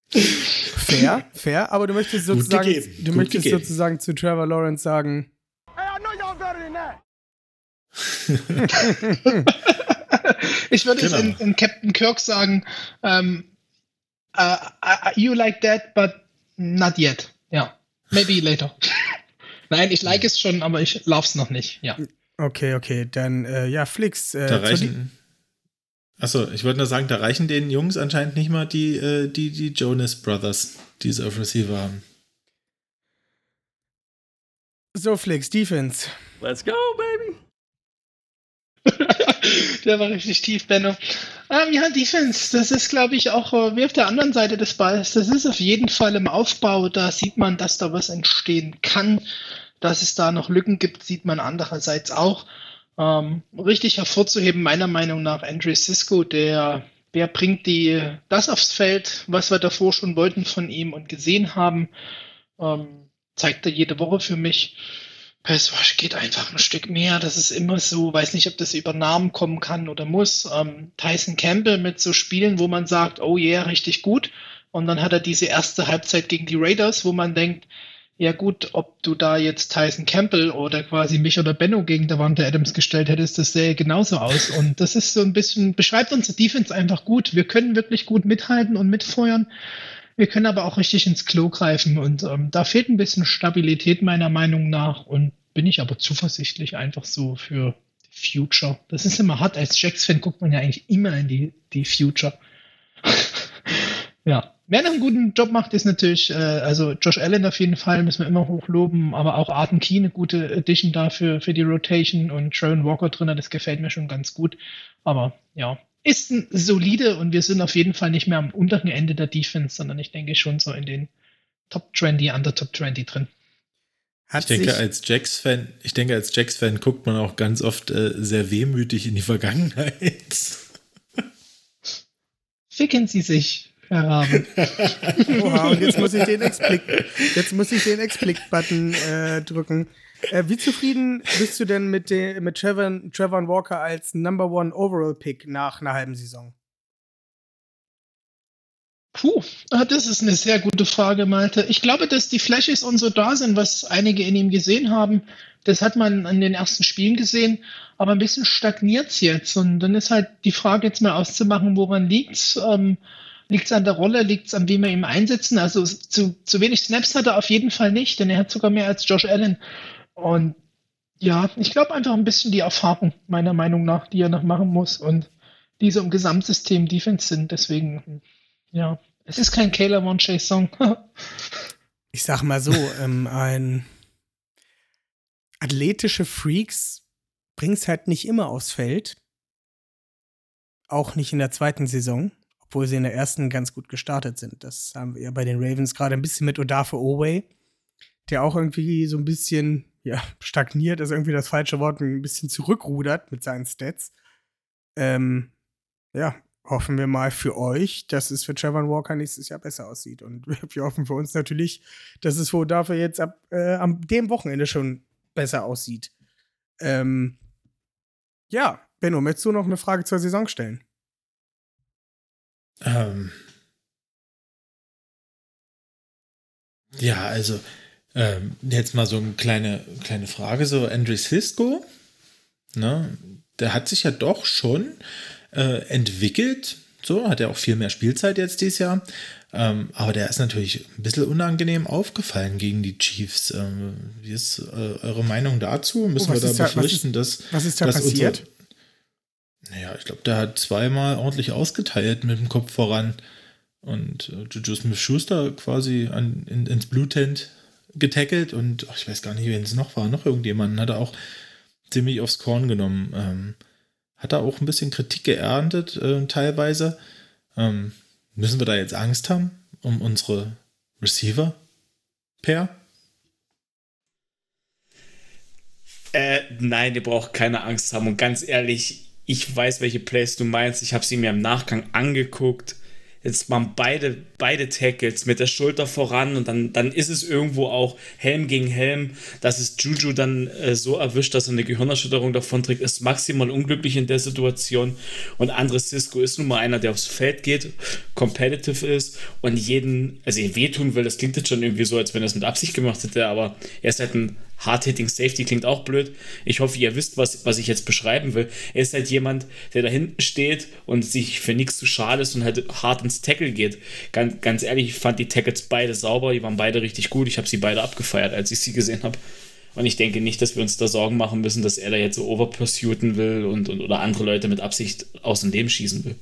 fair, fair, aber du möchtest sozusagen, du gut möchtest gegeben. sozusagen zu Trevor Lawrence sagen, Ich würde Genau. es in, in Captain Kirk sagen, ähm, uh, uh, you like that, but not yet. Ja, maybe later. Nein, ich like es schon, aber ich lauf's noch nicht. Ja. okay, okay, dann äh, ja, Flix. Äh, Da reichen. Achso, ich wollte nur sagen, da reichen den Jungs anscheinend nicht mal die, äh, die, die Jonas Brothers, die sie auf Receiver haben. so, Flix, Defense. Let's go, baby. (laughs) Der war richtig tief, Benno. Ähm, ja, Defense, das ist, glaube ich, auch äh, wie auf der anderen Seite des Balls. Das ist auf jeden Fall im Aufbau. Da sieht man, dass da was entstehen kann. Dass es da noch Lücken gibt, sieht man andererseits auch. Ähm, richtig hervorzuheben, meiner Meinung nach, Andrew Sisko, der, der bringt die, das aufs Feld, was wir davor schon wollten von ihm und gesehen haben. Ähm, zeigt er jede Woche für mich. Passwash geht einfach ein Stück mehr. Das ist immer so, weiß nicht, ob das über Namen kommen kann oder muss. Ähm, Tyson Campbell mit so Spielen, wo man sagt, oh yeah, richtig gut. Und dann hat er diese erste Halbzeit gegen die Raiders, wo man denkt, ja gut, ob du da jetzt Tyson Campbell oder quasi mich oder Benno gegen Davante Adams gestellt hättest, das sähe genauso aus. Und das ist so ein bisschen, beschreibt unsere Defense einfach gut. Wir können wirklich gut mithalten und mitfeuern. Wir können aber auch richtig ins Klo greifen und ähm, da fehlt ein bisschen Stabilität meiner Meinung nach und bin ich aber zuversichtlich einfach so für Future. Das ist immer hart. Als Jacks-Fan guckt man ja eigentlich immer in die, die Future. Ja. Wer noch einen guten Job macht, ist natürlich, äh, also Josh Allen auf jeden Fall, müssen wir immer hochloben, aber auch Arten Key eine gute Addition dafür für die Rotation und Sharon Walker drin, das gefällt mir schon ganz gut. Aber ja, ist ein solide und wir sind auf jeden Fall nicht mehr am unteren Ende der Defense, sondern ich denke schon so in den Top 20, under Top 20 drin. Hat Ich denke, als Jacks-Fan, ich denke, als Jacks-Fan guckt man auch ganz oft äh, sehr wehmütig in die Vergangenheit. Ficken Sie sich, Herr Rabe. (laughs) Oha, und jetzt muss ich den Explic, jetzt muss ich den Explic-Button äh, drücken. Äh, wie zufrieden bist du denn mit, de, mit Trevor, Trevor Walker als Number One Overall Pick nach einer halben Saison? Puh, ah, das ist eine sehr gute Frage, Malte. Ich glaube, dass die Flashes und so da sind, was einige in ihm gesehen haben. Das hat man an den ersten Spielen gesehen, aber ein bisschen stagniert es jetzt. Und dann ist halt die Frage jetzt mal auszumachen, woran liegt's? Ähm, liegt es an der Rolle, liegt es an wie wir ihn einsetzen? Also zu, zu wenig Snaps hat er auf jeden Fall nicht, denn er hat sogar mehr als Josh Allen. Und ja, ich glaube einfach ein bisschen die Erfahrung, meiner Meinung nach, die er noch machen muss. Und diese im Gesamtsystem Defense sind. Deswegen, ja, es ist kein Kayla Von Chase Song. (laughs) ich sag mal so, ähm, ein athletische Freaks bringt's halt nicht immer aufs Feld. Auch nicht in der zweiten Saison, obwohl sie in der ersten ganz gut gestartet sind. Das haben wir ja bei den Ravens gerade ein bisschen mit Odafe Oway, der auch irgendwie so ein bisschen, ja, (laughs) stagniert, ist irgendwie das falsche Wort, ein bisschen zurückrudert mit seinen Stats. Ähm, ja, hoffen wir mal für euch, dass es für Trevor Walker nächstes Jahr besser aussieht. Und (laughs) wir hoffen für uns natürlich, dass es wohl dafür jetzt ab äh, am dem Wochenende schon besser aussieht. Ähm, ja, Benno, möchtest du noch eine Frage zur Saison stellen? Ähm. Ja, also ähm, jetzt mal so eine kleine, kleine Frage, so Andrew Cisco, ne, der hat sich ja doch schon äh, entwickelt. So, hat er auch viel mehr Spielzeit jetzt dieses Jahr. Ähm, aber der ist natürlich ein bisschen unangenehm aufgefallen gegen die Chiefs. Ähm, wie ist äh, eure Meinung dazu? Müssen oh, wir da befürchten, da, dass. Was ist da dass passiert? Naja, ich glaube, der hat zweimal ordentlich ausgeteilt mit dem Kopf voran. Und äh, Juju Smith-Schuster quasi an, in, ins Blue-Tent getackelt und ach, ich weiß gar nicht, wen es noch war. Noch irgendjemanden hat er auch ziemlich aufs Korn genommen. Ähm, hat er auch ein bisschen Kritik geerntet, äh, teilweise. Ähm, müssen wir da jetzt Angst haben um unsere Receiver? Per? Äh, nein, ihr braucht keine Angst haben. Und ganz ehrlich, ich weiß, welche Plays du meinst. Ich habe sie mir im Nachgang angeguckt. Jetzt waren beide, beide Tackles mit der Schulter voran und dann, dann ist es irgendwo auch Helm gegen Helm, dass es Juju dann äh, so erwischt, dass er eine Gehirnerschütterung davon trägt, ist maximal unglücklich in der Situation. Und Andre Cisco ist nun mal einer, der aufs Feld geht, competitive ist und jeden, also ihn wehtun will. Das klingt jetzt schon irgendwie so, als wenn er es mit Absicht gemacht hätte, aber er ist halt ein Hard-Hitting Safety klingt auch blöd. Ich hoffe, ihr wisst, was, was ich jetzt beschreiben will. Er ist halt jemand, der da hinten steht und sich für nichts zu schade ist und halt hart ins Tackle geht. Ganz, ganz ehrlich, ich fand die Tackles beide sauber, die waren beide richtig gut. Ich habe sie beide abgefeiert, als ich sie gesehen habe. Und ich denke nicht, dass wir uns da Sorgen machen müssen, dass er da jetzt so overpursuiten will und, und oder andere Leute mit Absicht aus dem Leben schießen will.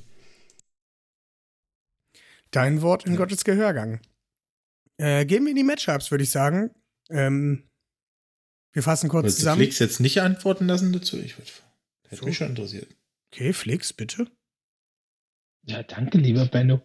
Dein Wort in Gottes Gehörgang. Äh, gehen wir in die Matchups, würde ich sagen. Ähm, wir fassen kurz Willst zusammen. Du Flix jetzt nicht antworten lassen dazu? Ich würde, hätte so. mich schon interessiert. Okay, Flix, bitte. Ja, danke, lieber Benno.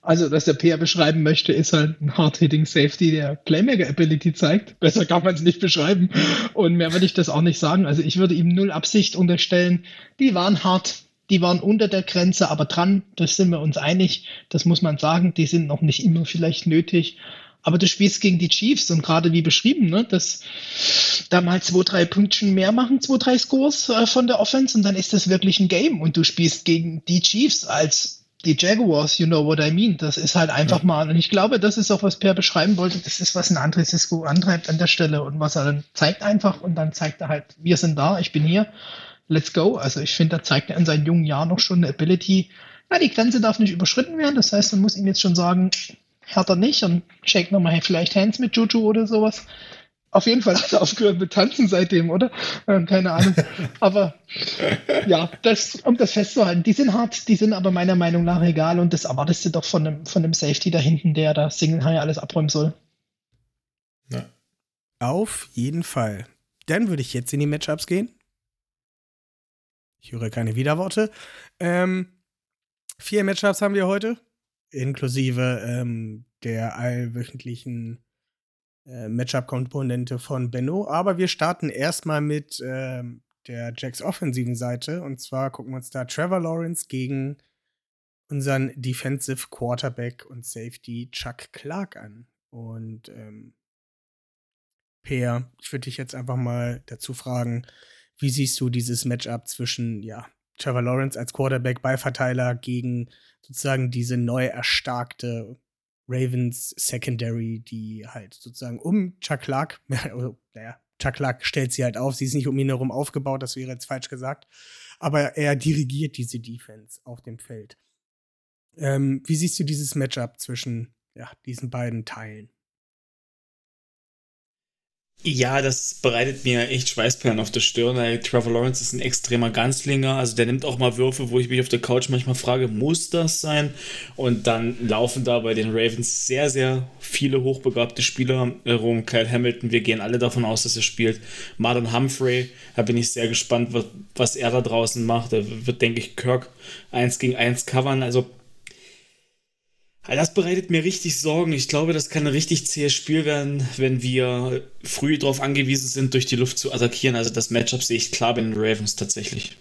Also, was der PR beschreiben möchte, ist halt ein Hard-Hitting Safety, der Playmaker-Ability zeigt. Besser kann man es nicht beschreiben. Und mehr würde ich das auch nicht sagen. Also, ich würde ihm null Absicht unterstellen. Die waren hart, die waren unter der Grenze, aber dran, das sind wir uns einig. Das muss man sagen. Die sind noch nicht immer vielleicht nötig. Aber du spielst gegen die Chiefs und gerade wie beschrieben, ne, dass da mal zwei, drei Pünktchen mehr machen, zwei, drei Scores äh, von der Offense und dann ist das wirklich ein Game und du spielst gegen die Chiefs als die Jaguars, you know what I mean. Das ist halt einfach ja. mal, und ich glaube, das ist auch, was Per beschreiben wollte, das ist, was ein André Cisco antreibt an der Stelle und was er dann zeigt einfach und dann zeigt er halt, wir sind da, ich bin hier, let's go. Also ich finde, da zeigt er in seinen jungen Jahren noch schon eine Ability, ja, die Grenze darf nicht überschritten werden, das heißt, man muss ihm jetzt schon sagen, hat er nicht und shake nochmal vielleicht Hands mit Juju oder sowas. Auf jeden Fall hat er (laughs) aufgehört mit Tanzen seitdem, oder? Ähm, keine Ahnung. (laughs) aber ja, das, um das festzuhalten, die sind hart, die sind aber meiner Meinung nach egal und das erwartest du doch von einem, von einem Safety da hinten, der da Single High alles abräumen soll. Ja. Auf jeden Fall. Dann würde ich jetzt in die Matchups gehen. Ich höre keine Widerworte. Ähm, vier Matchups haben wir heute inklusive ähm, der allwöchentlichen äh, Matchup-Komponente von Benno. Aber wir starten erstmal mit ähm, der Jacks offensiven Seite. Und zwar gucken wir uns da Trevor Lawrence gegen unseren Defensive Quarterback und Safety Chuck Clark an. Und ähm, Peer, ich würde dich jetzt einfach mal dazu fragen, wie siehst du dieses Matchup zwischen, ja, Trevor Lawrence als Quarterback, Ballverteiler gegen sozusagen diese neu erstarkte Ravens Secondary, die halt sozusagen um Chuck Clark, (laughs) also, naja, Chuck Clark stellt sie halt auf, sie ist nicht um ihn herum aufgebaut, das wäre jetzt falsch gesagt, aber er dirigiert diese Defense auf dem Feld. Ähm, wie siehst du dieses Matchup zwischen ja, diesen beiden Teilen? Ja, das bereitet mir echt Schweißperlen auf der Stirn. Trevor Lawrence ist ein extremer Ganzlinger. Also der nimmt auch mal Würfe, wo ich mich auf der Couch manchmal frage, muss das sein? Und dann laufen da bei den Ravens sehr, sehr viele hochbegabte Spieler herum. Kyle Hamilton, wir gehen alle davon aus, dass er spielt. Marlon Humphrey, da bin ich sehr gespannt, was, was er da draußen macht. Er wird, denke ich, Kirk 1 gegen 1 covern. Also das bereitet mir richtig Sorgen. Ich glaube, das kann ein richtig zähes Spiel werden, wenn wir früh darauf angewiesen sind, durch die Luft zu attackieren. Also das Matchup sehe ich klar bei den Ravens tatsächlich.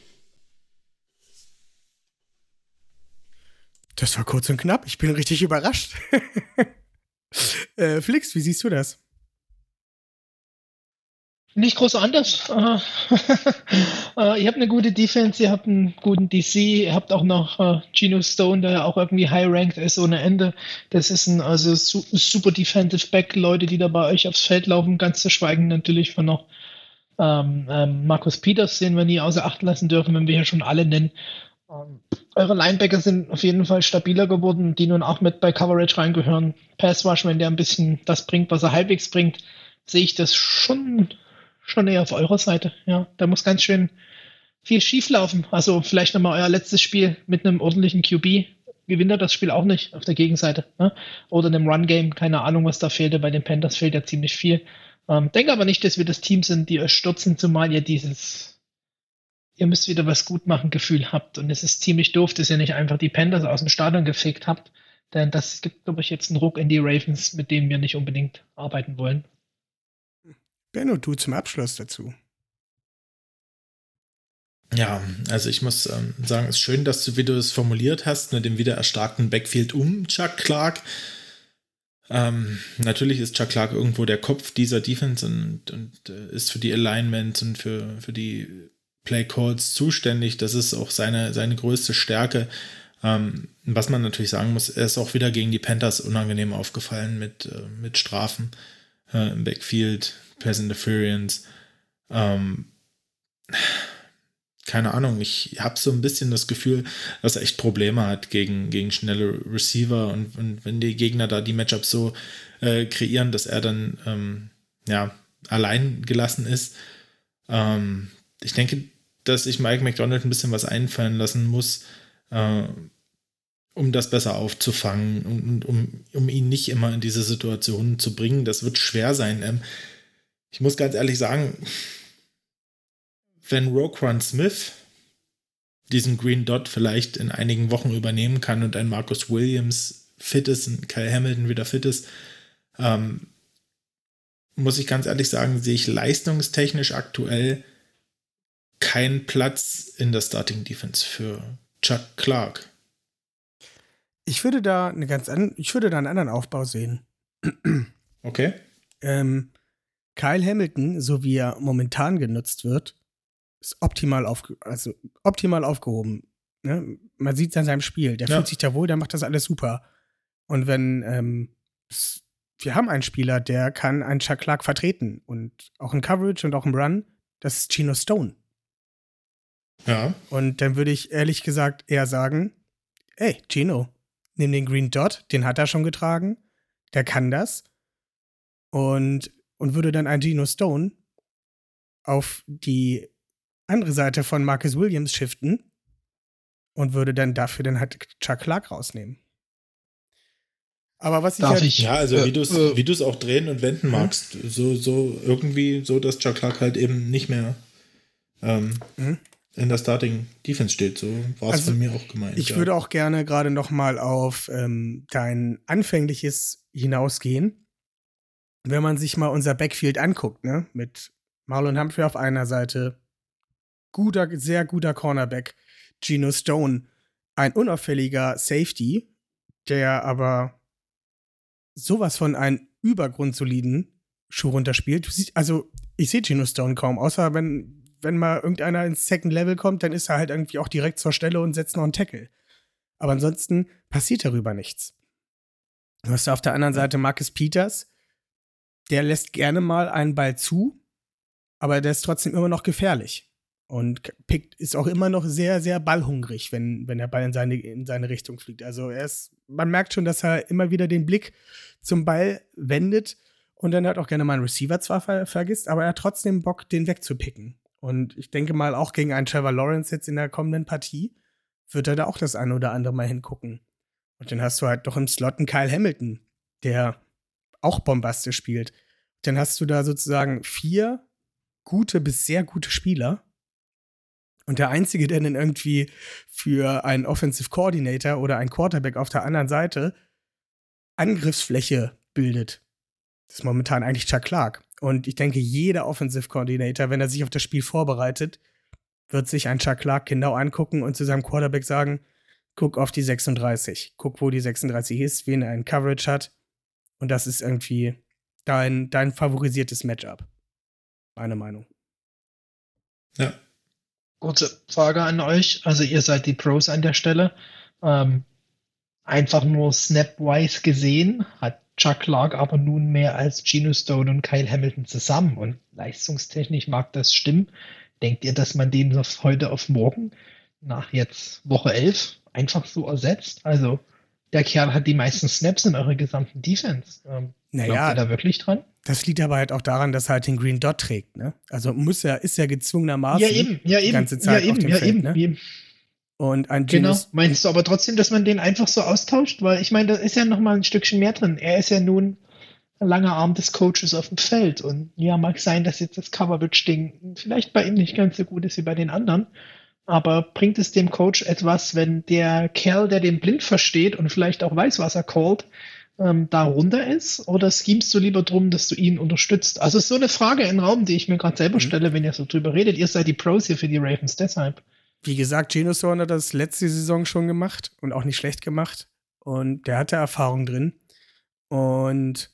Das war kurz und knapp. Ich bin richtig überrascht. (laughs) äh, Flix, wie siehst du das? Nicht groß anders. (laughs) Äh, ihr habt eine gute Defense, ihr habt einen guten DC, ihr habt auch noch uh, Geno Stone, der ja auch irgendwie high-ranked ist ohne Ende. Das ist ein also su super Defensive Back, Leute, die da bei euch aufs Feld laufen, ganz zu schweigen natürlich von noch ähm, ähm, Markus Peters, den wir nie außer Acht lassen dürfen, wenn wir hier schon alle nennen. Ähm, eure Linebacker sind auf jeden Fall stabiler geworden, die nun auch mit bei Coverage reingehören. Pass Rush, wenn der ein bisschen das bringt, was er halbwegs bringt, sehe ich das schon schon eher auf eurer Seite. Ja, da muss ganz schön viel schief laufen. Also vielleicht nochmal euer letztes Spiel mit einem ordentlichen QB. Gewinnt er das Spiel auch nicht auf der Gegenseite. Ne? Oder einem Run-Game, keine Ahnung, was da fehlte. Bei den Panthers fehlt ja ziemlich viel. Ähm, denke aber nicht, dass wir das Team sind, die euch stürzen, zumal ihr dieses, ihr müsst wieder was gut machen Gefühl habt. Und es ist ziemlich doof, dass ihr nicht einfach die Panthers aus dem Stadion gefickt habt. Denn das gibt, glaube ich, jetzt einen Ruck in die Ravens, mit dem wir nicht unbedingt arbeiten wollen. Benno, du zum Abschluss dazu. Ja, also ich muss ähm, sagen, es ist schön, dass du, wie du es formuliert hast, mit dem wieder erstarkten Backfield um Chuck Clark. Ähm, natürlich ist Chuck Clark irgendwo der Kopf dieser Defense und, und äh, ist für die Alignments und für, für die Play Calls zuständig. Das ist auch seine, seine größte Stärke. Ähm, was man natürlich sagen muss, er ist auch wieder gegen die Panthers unangenehm aufgefallen mit, äh, mit Strafen äh, im Backfield. Pass Interference. Ähm, keine Ahnung, ich habe so ein bisschen das Gefühl, dass er echt Probleme hat gegen, gegen schnelle Receiver und, und wenn die Gegner da die Matchups so äh, kreieren, dass er dann ähm, ja, allein gelassen ist. Ähm, ich denke, dass ich Mike McDonald ein bisschen was einfallen lassen muss, äh, um das besser aufzufangen und um, um ihn nicht immer in diese Situation zu bringen. Das wird schwer sein. Ähm, ich muss ganz ehrlich sagen, wenn Roquan Smith diesen Green Dot vielleicht in einigen Wochen übernehmen kann und ein Marcus Williams fit ist und Kyle Hamilton wieder fit ist, ähm, muss ich ganz ehrlich sagen, sehe ich leistungstechnisch aktuell keinen Platz in der Starting Defense für Chuck Clark. Ich würde da eine ganz an, ich würde da einen anderen Aufbau sehen. Okay. Ähm, Kyle Hamilton, so wie er momentan genutzt wird, ist optimal, aufge also optimal aufgehoben. Ne? Man sieht es an seinem Spiel. Der ja. fühlt sich da wohl, der macht das alles super. Und wenn ähm, wir haben einen Spieler, der kann einen Chuck Clark vertreten und auch in Coverage und auch im Run, das ist Gino Stone. Ja. Und dann würde ich ehrlich gesagt eher sagen, ey, Gino, nimm den Green Dot, den hat er schon getragen, der kann das. Und und würde dann ein Geno Stone auf die andere Seite von Marcus Williams shiften und würde dann dafür dann halt Chuck Clark rausnehmen. Aber was ich, Darf halt, ich Ja, also äh, wie du es äh, wie auch drehen und wenden magst, mhm. so, so irgendwie so, dass Chuck Clark halt eben nicht mehr ähm, mhm. in der Starting Defense steht. So war es also, von mir auch gemeint. Ich ja. würde auch gerne gerade noch mal auf ähm, dein anfängliches hinausgehen wenn man sich mal unser Backfield anguckt, ne, mit Marlon Humphrey auf einer Seite, guter, sehr guter Cornerback, Geno Stone, ein unauffälliger Safety, der aber sowas von einem übergrundsoliden Schuh runterspielt. Also, ich sehe Geno Stone kaum, außer wenn, wenn mal irgendeiner ins Second Level kommt, dann ist er halt irgendwie auch direkt zur Stelle und setzt noch einen Tackle. Aber ansonsten passiert darüber nichts. Du hast auf der anderen Seite Marcus Peters, der lässt gerne mal einen Ball zu, aber der ist trotzdem immer noch gefährlich. Und Pick ist auch immer noch sehr, sehr ballhungrig, wenn, wenn der Ball in seine, in seine Richtung fliegt. Also er ist, man merkt schon, dass er immer wieder den Blick zum Ball wendet und dann hat auch gerne mal einen Receiver zwar ver vergisst, aber er hat trotzdem Bock, den wegzupicken. Und ich denke mal, auch gegen einen Trevor Lawrence jetzt in der kommenden Partie wird er da auch das eine oder andere mal hingucken. Und dann hast du halt doch im Slot einen Kyle Hamilton, der auch bombastisch spielt. Dann hast du da sozusagen vier gute bis sehr gute Spieler und der Einzige, der dann irgendwie für einen Offensive Coordinator oder einen Quarterback auf der anderen Seite Angriffsfläche bildet, das ist momentan eigentlich Chuck Clark. Und ich denke, jeder Offensive Coordinator, wenn er sich auf das Spiel vorbereitet, wird sich einen Chuck Clark genau angucken und zu seinem Quarterback sagen, guck auf die 36, guck, wo die 36 ist, wen er in Coverage hat. Und das ist irgendwie dein, dein favorisiertes Matchup. Meine Meinung. Ja, Kurze Frage an euch. Also ihr seid die Pros an der Stelle. Ähm, einfach nur snap-wise gesehen hat Chuck Clark aber nun mehr als Geno Stone und Kyle Hamilton zusammen. Und leistungstechnisch mag das stimmen. Denkt ihr, dass man den auf heute auf morgen nach jetzt Woche 11 einfach so ersetzt? Also der Kerl hat die meisten Snaps in eurer gesamten Defense. Ähm, Naja, da wirklich dran? Das liegt aber halt auch daran, dass er halt den Green Dot trägt, ne? Also muss er, ist er gezwungenermaßen Ja, eben, ja, die eben. ganze Zeit ja, auf eben, dem ja, Feld, eben, ne? eben. Und ein Genau. Meinst du aber trotzdem, dass man den einfach so austauscht? Weil ich meine, da ist ja noch mal ein Stückchen mehr drin. Er ist ja nun ein langer Arm des Coaches auf dem Feld. Und ja, mag sein, dass jetzt das Coverage-Ding vielleicht bei ihm nicht ganz so gut ist wie bei den anderen. Aber bringt es dem Coach etwas, wenn der Kerl, der den blind versteht und vielleicht auch weiß, was er callt, ähm, da runter ist? Oder schemst du lieber drum, dass du ihn unterstützt? Also es ist so eine Frage im Raum, die ich mir gerade selber Mhm. stelle, wenn ihr so drüber redet. Ihr seid die Pros hier für die Ravens, deshalb. wie gesagt, Geno Stone hat das letzte Saison schon gemacht und auch nicht schlecht gemacht. Und der hatte Erfahrung drin. Und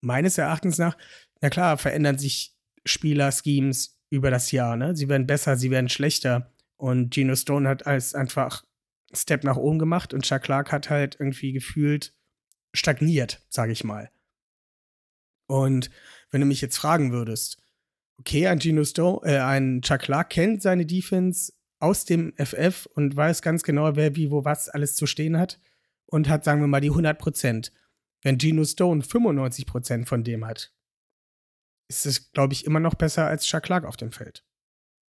meines Erachtens nach, na klar, verändern sich Spieler-Schemes über das Jahr. Ne? Sie werden besser, sie werden schlechter. Und Geno Stone hat als einfach Step nach oben gemacht und Chuck Clark hat halt irgendwie gefühlt stagniert, sage ich mal. Und wenn du mich jetzt fragen würdest, okay, ein Geno Stone, äh, ein Chuck Clark kennt seine Defense aus dem FF und weiß ganz genau, wer wie, wo, was alles zu stehen hat und hat, sagen wir mal, die 100 Prozent. Wenn Geno Stone 95 Prozent von dem hat, ist es, glaube ich, immer noch besser als Chuck Clark auf dem Feld.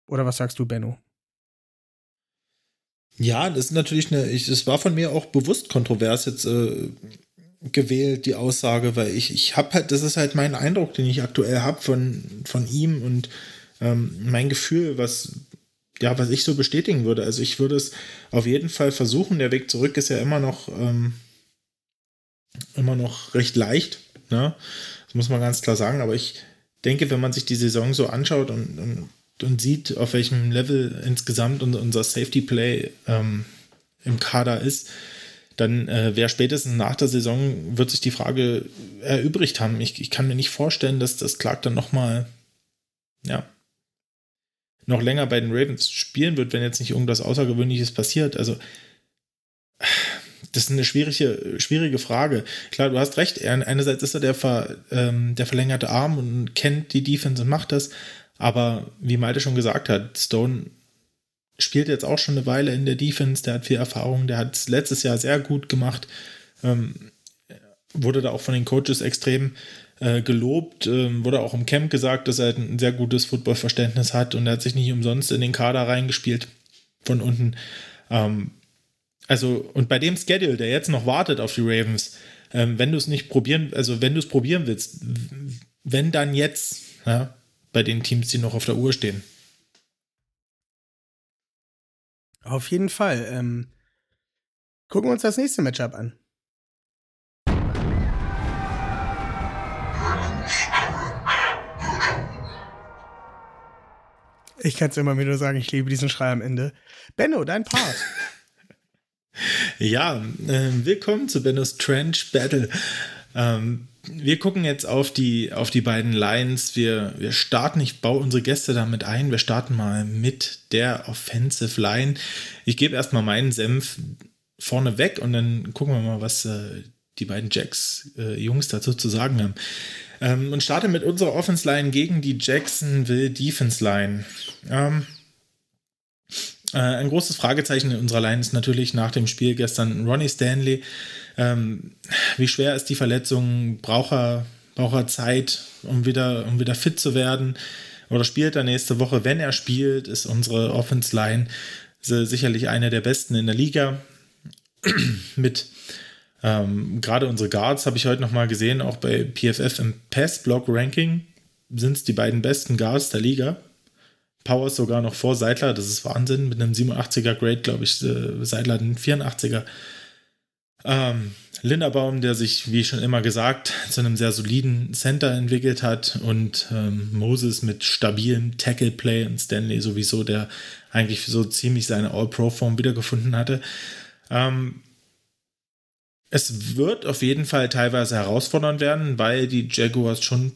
Oder was sagst du, Benno? Ja, das ist natürlich eine, ich, es war von mir auch bewusst kontrovers jetzt äh, gewählt, die Aussage, weil ich, ich habe halt, das ist halt mein Eindruck, den ich aktuell habe von, von ihm und ähm, mein Gefühl, was, ja, was ich so bestätigen würde. Also ich würde es auf jeden Fall versuchen. Der Weg zurück ist ja immer noch, ähm, immer noch recht leicht, ne? Das muss man ganz klar sagen, aber ich denke, wenn man sich die Saison so anschaut und, und und sieht, auf welchem Level insgesamt unser Safety Play ähm, im Kader ist, dann äh, wäre spätestens nach der Saison, wird sich die Frage erübrigt haben. Ich, ich kann mir nicht vorstellen, dass das Clark dann nochmal, ja, noch länger bei den Ravens spielen wird, wenn jetzt nicht irgendwas Außergewöhnliches passiert. Also, das ist eine schwierige, schwierige Frage. Klar, du hast recht. Er, einerseits ist er der, ver, ähm, der verlängerte Arm und kennt die Defense und macht das. Aber wie Malte schon gesagt hat, Stone spielt jetzt auch schon eine Weile in der Defense, der hat viel Erfahrung, der hat es letztes Jahr sehr gut gemacht, ähm, wurde da auch von den Coaches extrem äh, gelobt, ähm, wurde auch im Camp gesagt, dass er ein sehr gutes Footballverständnis hat und er hat sich nicht umsonst in den Kader reingespielt von unten. Ähm, also, und bei dem Schedule, der jetzt noch wartet auf die Ravens, ähm, wenn du es nicht probieren, also wenn du es probieren willst, wenn dann jetzt, ja, bei den Teams, die noch auf der Uhr stehen. Auf jeden Fall. Ähm, gucken wir uns das nächste Matchup an. Ich kann es immer wieder sagen, ich liebe diesen Schrei am Ende. Benno, dein Part. (laughs) ja, äh, willkommen zu Bennos Trench Battle. Ähm, wir gucken jetzt auf die, auf die beiden Lines. Wir, wir starten, ich baue unsere Gäste damit ein. Wir starten mal mit der Offensive Line. Ich gebe erstmal meinen Senf vorne weg und dann gucken wir mal, was äh, die beiden Jacks-Jungs äh, dazu zu sagen haben. Ähm, und starte mit unserer Offense-Line gegen die Jacksonville Defense-Line. Ähm, äh, ein großes Fragezeichen in unserer Line ist natürlich nach dem Spiel gestern Ronnie Stanley. Ähm, wie schwer ist die Verletzung? Braucht er, braucht er Zeit, um wieder, um wieder fit zu werden? Oder spielt er nächste Woche? Wenn er spielt, ist unsere Offense-Line sicherlich eine der besten in der Liga. (clears throat) Mit ähm, gerade unsere Guards habe ich heute nochmal gesehen, auch bei PFF im Pass-Block-Ranking sind es die beiden besten Guards der Liga. Powers sogar noch vor Seidler, das ist Wahnsinn. Mit einem 87er Grade, glaube ich, äh, Seidler einen 84er. Ähm, Linderbaum, der sich, wie schon immer gesagt, zu einem sehr soliden Center entwickelt hat und ähm, Moses mit stabilem Tackle-Play und Stanley sowieso, der eigentlich so ziemlich seine All-Pro-Form wiedergefunden hatte. Ähm, es wird auf jeden Fall teilweise herausfordernd werden, weil die Jaguars schon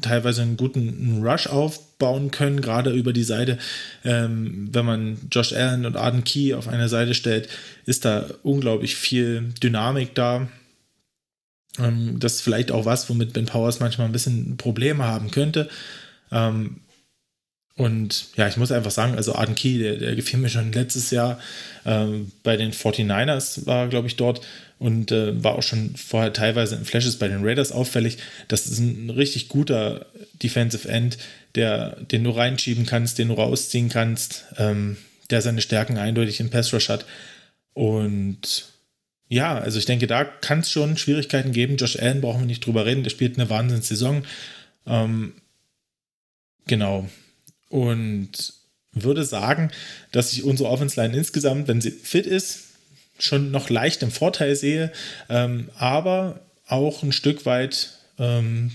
teilweise einen guten Rush aufbauen können, gerade über die Seite. Ähm, wenn man Josh Allen und Arden Key auf eine Seite stellt, ist da unglaublich viel Dynamik da. Ähm, das ist vielleicht auch was, womit Ben Powers manchmal ein bisschen Probleme haben könnte. Ähm, und ja, ich muss einfach sagen, also Arden Key, der, der gefiel mir schon letztes Jahr ähm, bei den 49ers, war, glaube ich, dort und äh, war auch schon vorher teilweise in Flashes bei den Raiders auffällig. Das ist ein richtig guter Defensive End, der, den du reinschieben kannst, den du rausziehen kannst, ähm, der seine Stärken eindeutig im Pass Rush hat. Und ja, also ich denke, da kann es schon Schwierigkeiten geben. Josh Allen brauchen wir nicht drüber reden, der spielt eine Wahnsinnssaison. Ähm, genau. Und würde sagen, dass ich unsere Offense Line insgesamt, wenn sie fit ist, schon noch leicht im Vorteil sehe, ähm, aber auch ein Stück weit ähm,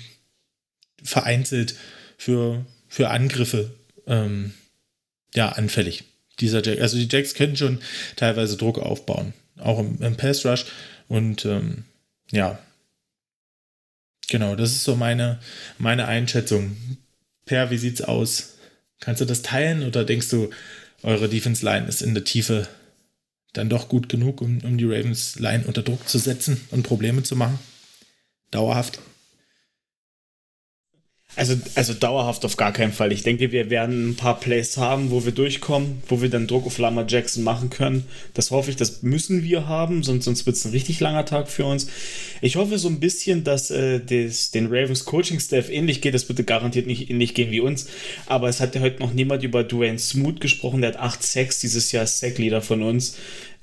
vereinzelt für, für Angriffe ähm, ja, anfällig. Dieser Jack, also die Jacks können schon teilweise Druck aufbauen, auch im, im Pass Rush. Und ähm, ja, genau, das ist so meine, meine Einschätzung. Per, wie sieht's aus? Kannst du das teilen oder denkst du, eure Defense Line ist in der Tiefe dann doch gut genug, um, um die Ravens Line unter Druck zu setzen und Probleme zu machen. Dauerhaft. Also, also dauerhaft auf gar keinen Fall. Ich denke, wir werden ein paar Plays haben, wo wir durchkommen, wo wir dann Druck auf Lama Jackson machen können. Das hoffe ich, das müssen wir haben, sonst, sonst wird es ein richtig langer Tag für uns. Ich hoffe so ein bisschen, dass äh, des, den Ravens Coaching Staff ähnlich geht. Das wird garantiert nicht ähnlich gehen wie uns. Aber es hat ja heute noch niemand über Dwayne Smoot gesprochen. Der hat 8 Sacks dieses Jahr, Sack-Leader von uns.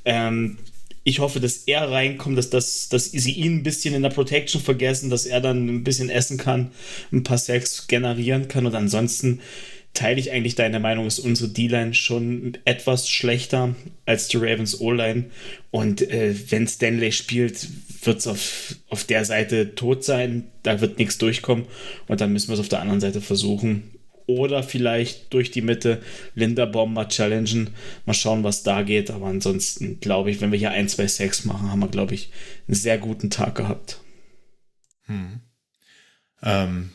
Ähm, ich hoffe, dass er reinkommt, dass, das, dass sie ihn ein bisschen in der Protection vergessen, dass er dann ein bisschen essen kann, ein paar Sacks generieren kann. Und ansonsten teile ich eigentlich deine Meinung, ist unsere D-Line schon etwas schlechter als die Ravens O-Line. Und äh, wenn Stanley spielt, wird es auf, auf der Seite tot sein. Da wird nichts durchkommen. Und dann müssen wir es auf der anderen Seite versuchen oder vielleicht durch die Mitte Linderbaum mal challengen. Mal schauen, was da geht. Aber ansonsten glaube ich, wenn wir hier ein, zwei Sex machen, haben wir, glaube ich, einen sehr guten Tag gehabt. Hm. Ähm,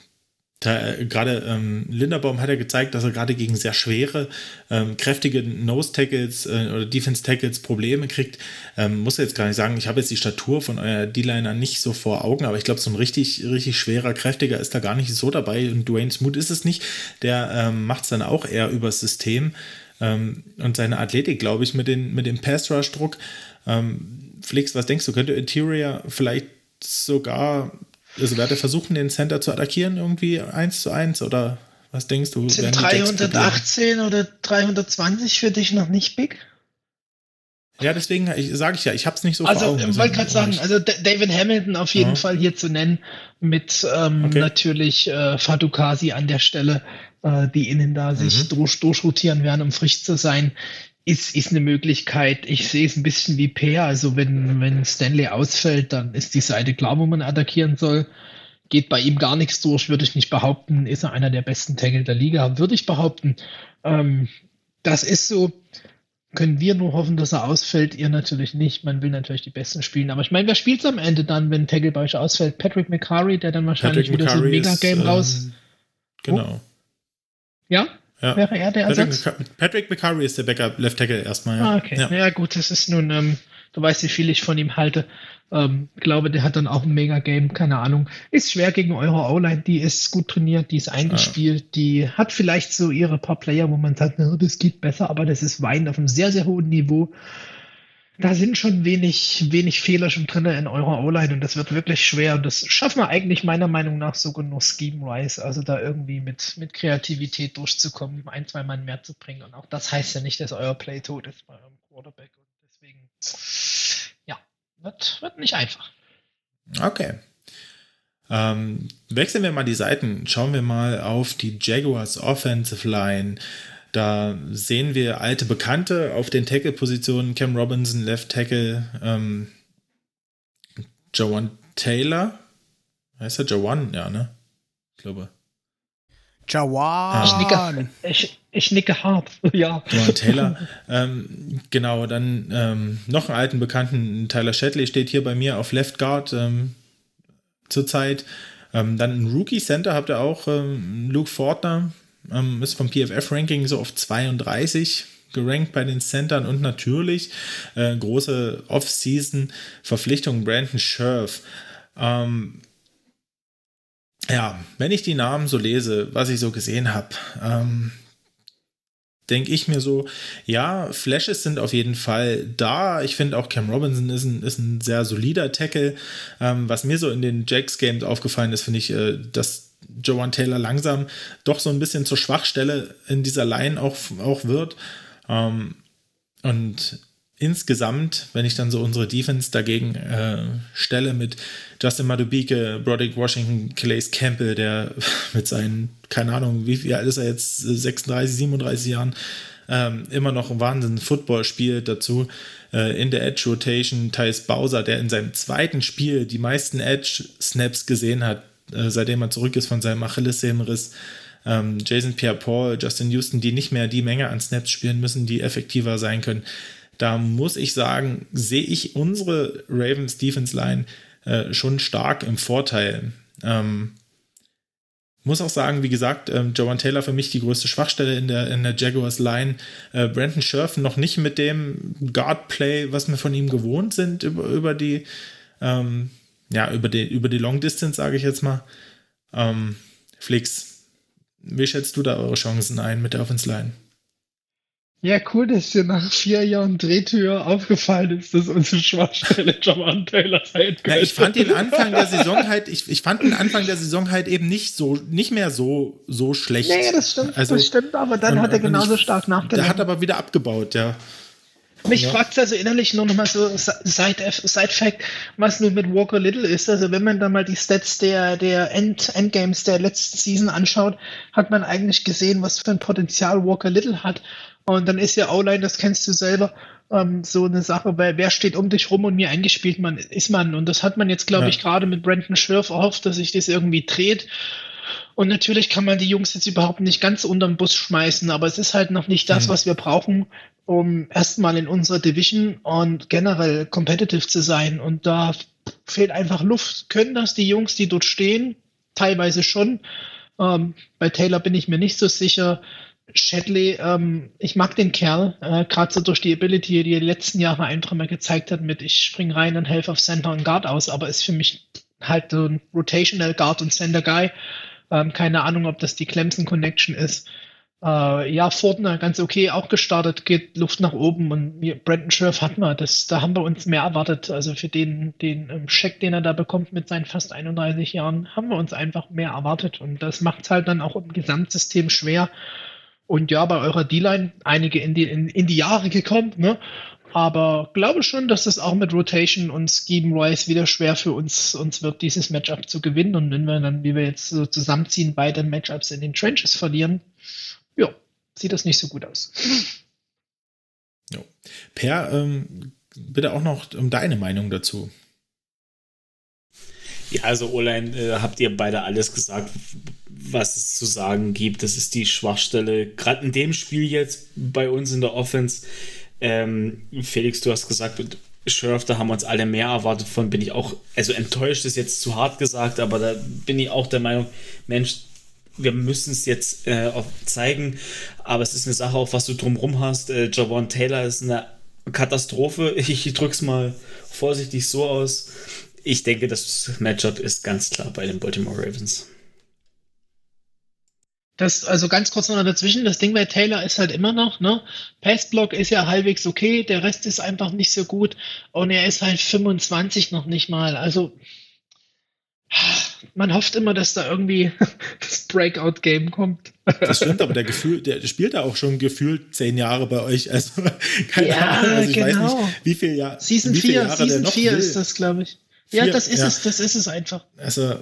äh, gerade ähm, Linderbaum hat ja gezeigt, dass er gerade gegen sehr schwere, ähm, kräftige Nose-Tackles äh, oder Defense-Tackles Probleme kriegt. Ähm, muss jetzt gar nicht sagen, ich habe jetzt die Statur von euer D-Liner nicht so vor Augen, aber ich glaube, so ein richtig, richtig schwerer, kräftiger ist da gar nicht so dabei. Und Dwayne Smoot ist es nicht. Der ähm, macht es dann auch eher übers System ähm, und seine Athletik, glaube ich, mit, den, mit dem Pass-Rush-Druck. Ähm, Flix, was denkst du, könnte Interior vielleicht sogar also werde versuchen, den Center zu attackieren, irgendwie eins zu eins oder was denkst du? Sind 318 oder 320 für dich noch nicht big? Ja, deswegen sage ich ja, ich habe es nicht so Also, ich wollte gerade sagen, also David Hamilton auf jeden ja. Fall hier zu nennen, mit ähm, okay. natürlich äh, Fadukasi an der Stelle, äh, die innen da mhm. sich durch, durchrotieren werden, um frisch zu sein ist, ist eine Möglichkeit. Ich sehe es ein bisschen wie Peer. Also wenn, wenn Stanley ausfällt, dann ist die Seite klar, wo man attackieren soll. Geht bei ihm gar nichts durch, würde ich nicht behaupten. Ist er einer der besten Tackle der Liga, würde ich behaupten. Ähm, das ist so. Können wir nur hoffen, dass er ausfällt? Ihr natürlich nicht. Man will natürlich die Besten spielen. Aber ich meine, wer spielt es am Ende dann, wenn Tackle bei euch ausfällt? Patrick McCurry, der dann wahrscheinlich Patrick wieder McCurry so ein Mega-Game ähm, raus. Genau. Ja? Ja. Wäre er der Patrick Ersatz? Patrick McCurry ist der Backup Left Tackle erstmal. Ja. Ah, okay. Ja. ja. gut, das ist nun, ähm, Du weißt, wie viel ich von ihm halte. Ähm, glaube, der hat dann auch ein Mega-Game, keine Ahnung. Ist schwer gegen eure O-Line, die ist gut trainiert, die ist eingespielt, ja. die hat vielleicht so ihre paar Player, wo man sagt, das geht besser, aber das ist Wein auf einem sehr, sehr hohen Niveau da sind schon wenig, wenig Fehler schon drin in eurer O-Line und das wird wirklich schwer. Und das schaffen wir eigentlich meiner Meinung nach sogar nur Scheme-wise, also da irgendwie mit, mit Kreativität durchzukommen, ein, zwei Mann mehr zu bringen. Und auch das heißt ja nicht, dass euer Play tot ist bei eurem Quarterback. Und deswegen, ja, wird, wird nicht einfach. Okay. Ähm, wechseln wir mal die Seiten. Schauen wir mal auf die Jaguars Offensive Line. Da sehen wir alte Bekannte auf den Tackle-Positionen. Cam Robinson, Left Tackle, ähm, Jawan Taylor. Heißt er Jawan? Ja, ne? Ich glaube. Jawan. Ich nicke, ich, ich nicke hart, (laughs) ja. Jawan Taylor. ähm, genau, dann ähm, noch einen alten Bekannten, Tyler Shetley steht hier bei mir auf Left Guard ähm, zurzeit. Ähm, dann ein Rookie Center habt ihr auch, ähm, Luke Fortner, ähm, ist vom PFF-Ranking so auf 32 gerankt bei den Centern und natürlich äh, große Off-Season-Verpflichtung Brandon Scherf. Ähm, ja, wenn ich die Namen so lese, was ich so gesehen habe, ähm, denke ich mir so, ja, Flashes sind auf jeden Fall da. Ich finde auch Cam Robinson ist ein, ist ein sehr solider Tackle. Ähm, was mir so in den Jacks-Games aufgefallen ist, finde ich, äh, dass Joan Taylor langsam doch so ein bisschen zur Schwachstelle in dieser Line auch, auch wird. Ähm, und insgesamt, wenn ich dann so unsere Defense dagegen äh, stelle mit Justin Madubike, Broderick Washington, Calais Campbell, der (laughs) mit seinen, keine Ahnung, wie viel alt ist er jetzt, 36, 37 Jahren, ähm, immer noch einen Wahnsinn Football spielt dazu. Äh, in der Edge Rotation Thais Bowser, der in seinem zweiten Spiel die meisten Edge Snaps gesehen hat, äh, seitdem er zurück ist von seinem Achillessehnenriss. Ähm, Jason Pierre-Paul, Justin Houston, die nicht mehr die Menge an Snaps spielen müssen, die effektiver sein können. Da muss ich sagen, sehe ich unsere Ravens Defense Line äh, schon stark im Vorteil. Ähm, muss auch sagen, wie gesagt, ähm, Joan Taylor für mich die größte Schwachstelle in der, in der Jaguars Line. Äh, Brandon Scherf noch nicht mit dem Guard-Play, was wir von ihm gewohnt sind über, über die ähm, ja, über die, über die Long Distance, sage ich jetzt mal. Ähm, Flix, wie schätzt du da eure Chancen ein mit der Offense Line? Ja, cool, dass dir nach vier Jahren Drehtür aufgefallen ist, dass unsere Schwachstelle (laughs) Javan Taylor sein könnte. Ja, ich fand den Anfang der (laughs) Saison halt, ich, ich fand den Anfang der Saison halt eben nicht so, nicht mehr so, so schlecht. Nee, das stimmt, also, das stimmt, aber dann und, hat er genauso ich, stark nachgedacht. Der hat aber wieder abgebaut, ja. Mich ja. fragt es also innerlich nur nochmal so Side-Fact, was nun mit Walker Little ist. Also wenn man da mal die Stats der, der End, Endgames der letzten Season anschaut, hat man eigentlich gesehen, was für ein Potenzial Walker Little hat. Und dann ist ja O-Line, das kennst du selber, ähm, so eine Sache, weil wer steht um dich rum und mir eingespielt man, ist man. Und das hat man jetzt, glaube ja. ich, gerade mit Brandon Schwirf erhofft, dass sich das irgendwie dreht. Und natürlich kann man die Jungs jetzt überhaupt nicht ganz unterm Bus schmeißen, aber es ist halt noch nicht das, mhm. was wir brauchen, um erstmal in unserer Division und generell competitive zu sein. Und da fehlt einfach Luft. Können das die Jungs, die dort stehen? Teilweise schon. Ähm, bei Taylor bin ich mir nicht so sicher. Shadley, ähm, ich mag den Kerl, äh, gerade so durch die Ability, die er die letzten Jahre einfach mal gezeigt hat, mit ich spring rein und helfe auf Center und Guard aus, aber ist für mich halt so ein Rotational Guard und Center Guy. Ähm, keine Ahnung, ob das die Clemson Connection ist. Äh, ja, Fortner ganz okay auch gestartet, geht Luft nach oben und Brandon Scherf hat man. Das, da haben wir uns mehr erwartet. Also für den, den ähm, Scheck, den er da bekommt mit seinen fast 31 Jahren, haben wir uns einfach mehr erwartet. Und das macht es halt dann auch im Gesamtsystem schwer. Und ja, bei eurer D-Line einige in die, in, in die Jahre gekommen, ne? Aber glaube schon, dass es auch mit Rotation und Scheme Rise wieder schwer für uns, uns wird, dieses Matchup zu gewinnen. Und wenn wir dann, wie wir jetzt so zusammenziehen, beide Matchups in den Trenches verlieren, ja, sieht das nicht so gut aus. (laughs) Jo. Per, ähm, bitte auch noch um deine Meinung dazu. Ja, also Olein, äh, habt ihr beide alles gesagt, was es zu sagen gibt. Das ist die Schwachstelle, gerade in dem Spiel jetzt bei uns in der Offense ähm, Felix, du hast gesagt, mit Sheriff, da haben wir uns alle mehr erwartet von, bin ich auch, also enttäuscht ist jetzt zu hart gesagt, aber da bin ich auch der Meinung, Mensch, wir müssen es jetzt äh, zeigen, aber es ist eine Sache, auch was du drumherum hast. Äh, Javon Taylor ist eine Katastrophe. (laughs) Ich drück's mal vorsichtig so aus. Ich denke, das Matchup ist ganz klar bei den Baltimore Ravens. Das, also ganz kurz noch dazwischen, das Ding bei Taylor ist halt immer noch, ne? Passblock ist ja halbwegs okay, der Rest ist einfach nicht so gut und er ist halt 25 noch nicht mal. Also man hofft immer, dass da irgendwie (laughs) das Breakout-Game kommt. Das stimmt, aber der (laughs) Gefühl, der spielt da auch schon gefühlt zehn Jahre bei euch. Also (laughs) keine Ja, Ahnung, also ich genau. weiß nicht, wie viel Jahr, Season wie viele 4, Jahre der Season noch 4 will. ist das, glaube ich. Ja, Vier, das ist ja. es, das ist es einfach. Also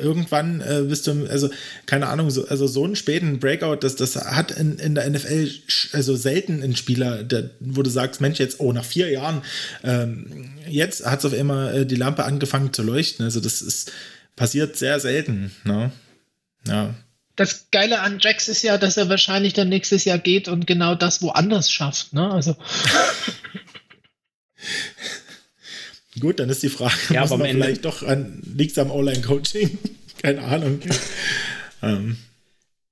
irgendwann äh, bist du, also keine Ahnung, so, also so einen späten Breakout, das, das hat in, in der NFL also selten ein Spieler, der, wo du sagst, Mensch, jetzt, oh, nach vier Jahren, ähm, jetzt hat es auf einmal äh, die Lampe angefangen zu leuchten. Also das ist passiert sehr selten. Ne? Ja. Das Geile an Jax ist ja, dass er wahrscheinlich dann nächstes Jahr geht und genau das woanders schafft. Ne? Also (laughs) Gut, dann ist die Frage, Ja, muss man vielleicht doch an, liegt es am Online-Coaching? (laughs) Keine Ahnung. ähm,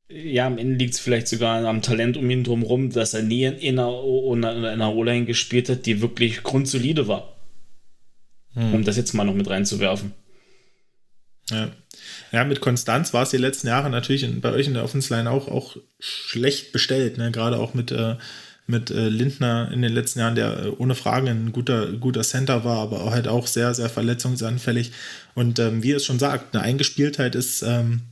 Ja, am Ende liegt es vielleicht sogar am Talent um ihn drumherum, dass er nie in einer, einer O-Line gespielt hat, die wirklich grundsolide war. Um das jetzt mal noch mit reinzuwerfen. Ja. ja, mit Konstanz war es die letzten Jahre natürlich in, bei euch in der Offense Line auch, auch schlecht bestellt. Ne? Gerade auch mit, äh, mit äh, Lindner in den letzten Jahren, der äh, ohne Frage ein guter, guter Center war, aber auch halt auch sehr, sehr verletzungsanfällig. Und ähm, wie es schon sagt, eine Eingespieltheit ist, ähm,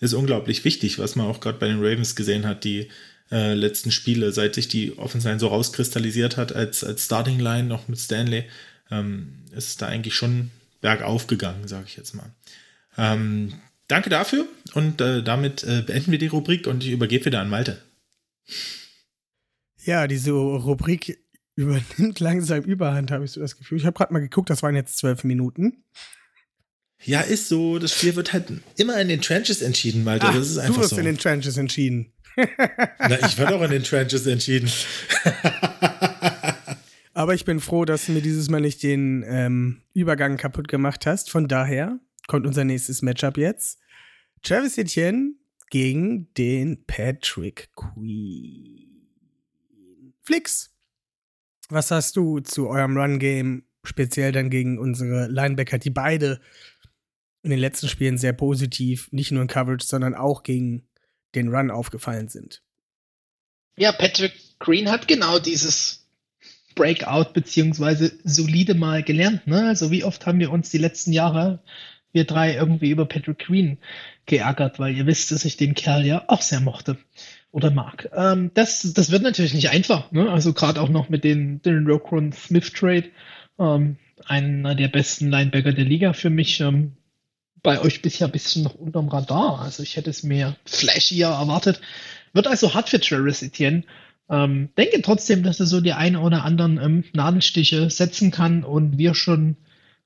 ist unglaublich wichtig, was man auch gerade bei den Ravens gesehen hat, die äh, letzten Spiele, seit sich die Offense Line so rauskristallisiert hat als, als Starting Line, noch mit Stanley, ähm, ist da eigentlich schon bergauf gegangen, sage ich jetzt mal. Ähm, danke dafür und äh, damit äh, beenden wir die Rubrik und ich übergebe wieder an Malte. Ja, diese Rubrik übernimmt (laughs) langsam Überhand, habe ich so das Gefühl. Ich habe gerade mal geguckt, das waren jetzt zwölf Minuten. Ja, ist so. Das Spiel wird halt immer in den Trenches entschieden, Malte. das ist du einfach hast so. in den Trenches entschieden. (laughs) Na, ich werde auch in den Trenches entschieden. (laughs) Aber ich bin froh, dass du mir dieses Mal nicht den ähm, Übergang kaputt gemacht hast. Von daher kommt unser nächstes Matchup jetzt. Travis Etienne gegen den Patrick Queen. Flix, was hast du zu eurem Run-Game, speziell dann gegen unsere Linebacker, die beide in den letzten Spielen sehr positiv, nicht nur in Coverage, sondern auch gegen den Run aufgefallen sind? Ja, Patrick Green hat genau dieses Breakout beziehungsweise solide mal gelernt. Ne? Also wie oft haben wir uns die letzten Jahre, wir drei, irgendwie über Patrick Green geärgert, weil ihr wisst, dass ich den Kerl ja auch sehr mochte oder mag. Ähm, das, das wird natürlich nicht einfach. Ne? Also gerade auch noch mit den, den Rokron Smith Trade, ähm, einer der besten Linebacker der Liga für mich. Ähm, bei euch bisher ein bisschen noch unterm Radar. Also ich hätte es mir flashier erwartet. Wird also hart für Travis Etienne. Ähm, denke trotzdem, dass er so die ein oder anderen ähm, Nadelstiche setzen kann und wir schon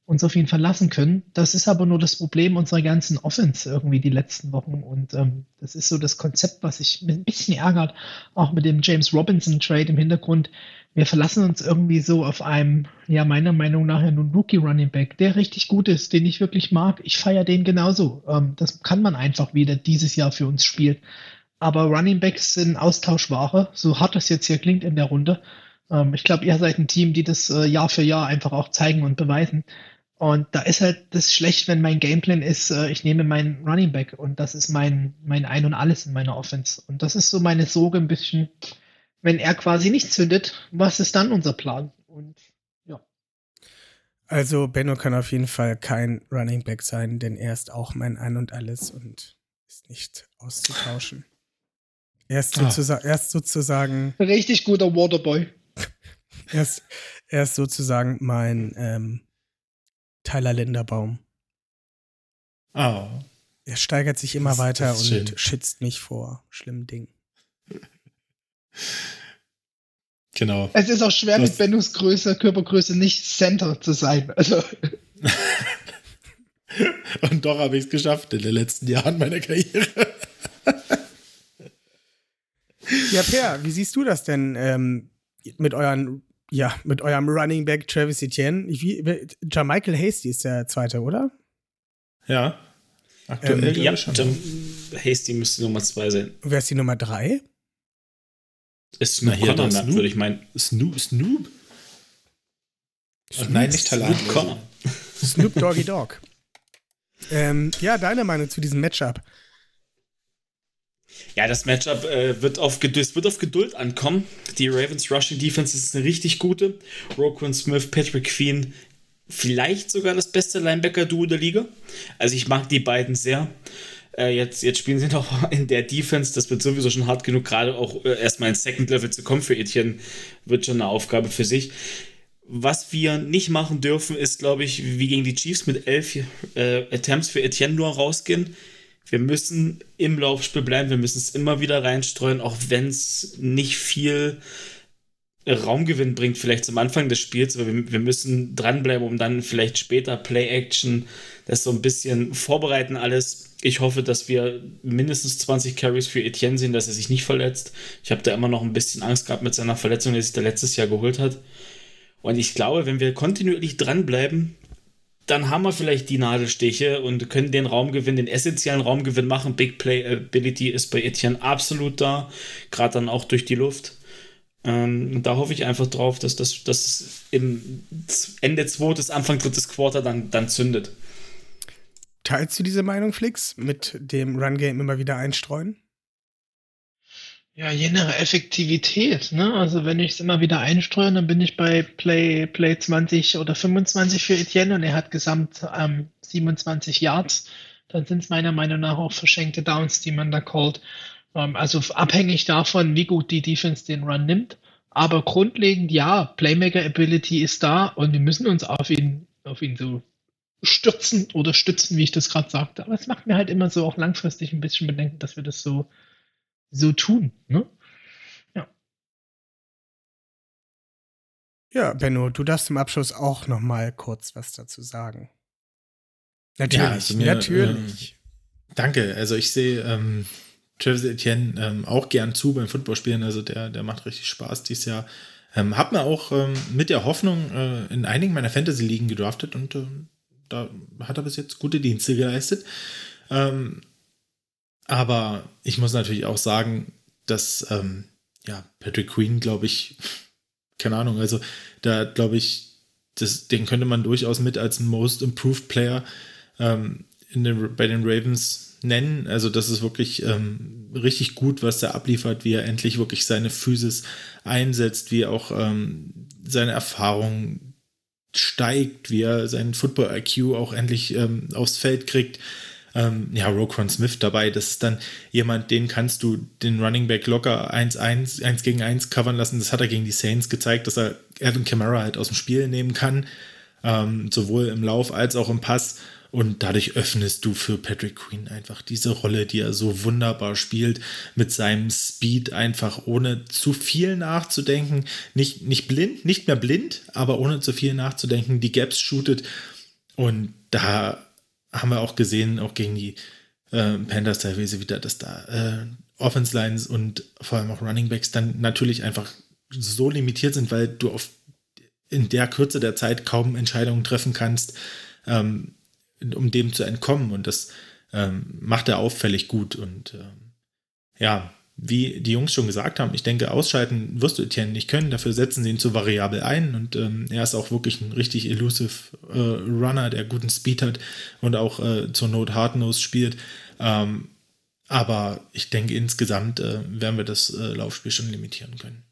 uns auf ihn verlassen können. Das ist aber nur das Problem unserer ganzen Offense irgendwie die letzten Wochen. Und ähm, das ist so das Konzept, was sich ein bisschen ärgert, auch mit dem James Robinson Trade im Hintergrund. Wir verlassen uns irgendwie so auf einem, ja, meiner Meinung nach ja nun Rookie Running Back, der richtig gut ist, den ich wirklich mag. Ich feiere den genauso. Ähm, das kann man einfach wieder dieses Jahr für uns spielen. Aber Running Backs sind Austauschware, so hart das jetzt hier klingt in der Runde. Ähm, ich glaube, ihr seid ein Team, die das äh, Jahr für Jahr einfach auch zeigen und beweisen. Und da ist halt das schlecht, wenn mein Gameplan ist, äh, ich nehme meinen Running Back und das ist mein, mein Ein und Alles in meiner Offense. Und das ist so meine Sorge ein bisschen, wenn er quasi nicht zündet, was ist dann unser Plan? Und ja. Also Benno kann auf jeden Fall kein Running Back sein, denn er ist auch mein Ein und Alles und ist nicht auszutauschen. Er ist, Ah. sozusagen, er ist sozusagen, Richtig guter Waterboy. (laughs) er ist, er ist sozusagen mein ähm, Tyler Linderbaum. Oh. Er steigert sich immer Das- weiter das und schön. schützt mich vor schlimmen Dingen. Genau. Es ist auch schwer, Das- mit Bennos Größe, Körpergröße nicht Center zu sein. Also, (laughs) Und doch habe ich es geschafft in den letzten Jahren meiner Karriere. Ja, Per, wie siehst du das denn ähm, mit euren, ja, mit eurem Running Back Travis Etienne? Ich, wie, Jermichael Hasty ist der zweite, oder? Ja. Aktuell Ähm, Ja, schon. Hasty müsste Nummer zwei sein. Und wer ist die Nummer drei? Ist Na, Snoop hier, Connor, Snoop. würde ich meinen. Snoop, Snoop? Und nein, nicht Talat. Snoop Connor. Snoop Doggy Dog. ähm, ja, deine Meinung zu diesem Matchup? Ja, das Matchup äh, wird, auf Geduld, wird auf Geduld ankommen. Die Ravens Rushing Defense ist eine richtig gute. Roquan Smith, Patrick Queen, vielleicht sogar das beste Linebacker-Duo der Liga. Also ich mag die beiden sehr. Äh, jetzt, jetzt spielen sie (laughs) noch in der Defense. Das wird sowieso schon hart genug, gerade auch äh, erstmal ins Second Level zu kommen für Etienne. Wird schon eine Aufgabe für sich. Was wir nicht machen dürfen, ist, glaube ich, wie gegen die Chiefs mit elf äh, Attempts für Etienne nur rausgehen. Wir müssen im Laufspiel bleiben, wir müssen es immer wieder reinstreuen, auch wenn es nicht viel Raumgewinn bringt, vielleicht zum Anfang des Spiels, aber wir, wir müssen dranbleiben, um dann vielleicht später Play-Action, das so ein bisschen vorbereiten alles. Ich hoffe, dass wir mindestens 20 Carries für Etienne sehen, dass er sich nicht verletzt. Ich habe da immer noch ein bisschen Angst gehabt mit seiner Verletzung, die sich da letztes Jahr geholt hat. Und ich glaube, wenn wir kontinuierlich dranbleiben, dann haben wir vielleicht die Nadelstiche und können den Raumgewinn, den essentiellen Raumgewinn machen. Big Playability ist bei Etienne absolut da, gerade dann auch durch die Luft. Ähm, da hoffe ich einfach drauf, dass das dass im Ende zweites, Anfang drittes Quarter dann, dann zündet. Teilst du diese Meinung, Flix, mit dem Run-Game immer wieder einstreuen? Ja, je nach Effektivität. Ne? Also wenn ich es immer wieder einstreue, dann bin ich bei Play, Play 20 oder 25 für Etienne und er hat gesamt ähm, 27 Yards. Dann sind es meiner Meinung nach auch verschenkte Downs, die man da callt. Ähm, also abhängig davon, wie gut die Defense den Run nimmt. Aber grundlegend ja, Playmaker Ability ist da und wir müssen uns auf ihn, auf ihn so stürzen oder stützen, wie ich das gerade sagte. Aber es macht mir halt immer so auch langfristig ein bisschen Bedenken, dass wir das so so tun. Ne? Ja. Ja, Benno, du darfst im Abschluss auch noch mal kurz was dazu sagen. Natürlich, ja, also mir, natürlich. Äh, danke. Also ich sehe ähm, Travis Etienne ähm, auch gern zu beim Footballspielen. Also der, der macht richtig Spaß dieses Jahr. Ähm, hab mir auch ähm, mit der Hoffnung äh, in einigen meiner Fantasy-Ligen gedraftet und äh, da hat er bis jetzt gute Dienste geleistet. Ähm, aber ich muss natürlich auch sagen, dass ähm, ja, Patrick Queen, glaube ich, keine Ahnung, also da glaube ich, das, den könnte man durchaus mit als Most Improved Player ähm, den, bei den Ravens nennen. Also das ist wirklich ähm, richtig gut, was er abliefert, wie er endlich wirklich seine Physis einsetzt, wie er auch ähm, seine Erfahrung steigt, wie er seinen Football-IQ auch endlich ähm, aufs Feld kriegt ähm, ja, Roquan Smith dabei. Das ist dann jemand, den kannst du den Running Back locker 1-1, 1 gegen 1 covern lassen. Das hat er gegen die Saints gezeigt, dass er Adam Kamara halt aus dem Spiel nehmen kann. Ähm, sowohl im Lauf als auch im Pass. Und dadurch öffnest du für Patrick Queen einfach diese Rolle, die er so wunderbar spielt, mit seinem Speed einfach ohne zu viel nachzudenken. Nicht, nicht blind, nicht mehr blind, aber ohne zu viel nachzudenken, die Gaps shootet. Und da haben wir auch gesehen, auch gegen die äh, Panthers teilweise wieder, dass da äh, Offense Lines und vor allem auch Running Backs dann natürlich einfach so limitiert sind, weil du auf in der Kürze der Zeit kaum Entscheidungen treffen kannst, ähm, um dem zu entkommen. Und das ähm, macht er auffällig gut. Und ähm, ja, wie die Jungs schon gesagt haben, ich denke, ausschalten wirst du Etienne nicht können. Dafür setzen sie ihn zu variabel ein und ähm, er ist auch wirklich ein richtig elusive äh, Runner, der guten Speed hat und auch äh, zur Not Hardnose spielt. Ähm, aber ich denke, insgesamt äh, werden wir das äh, Laufspiel schon limitieren können.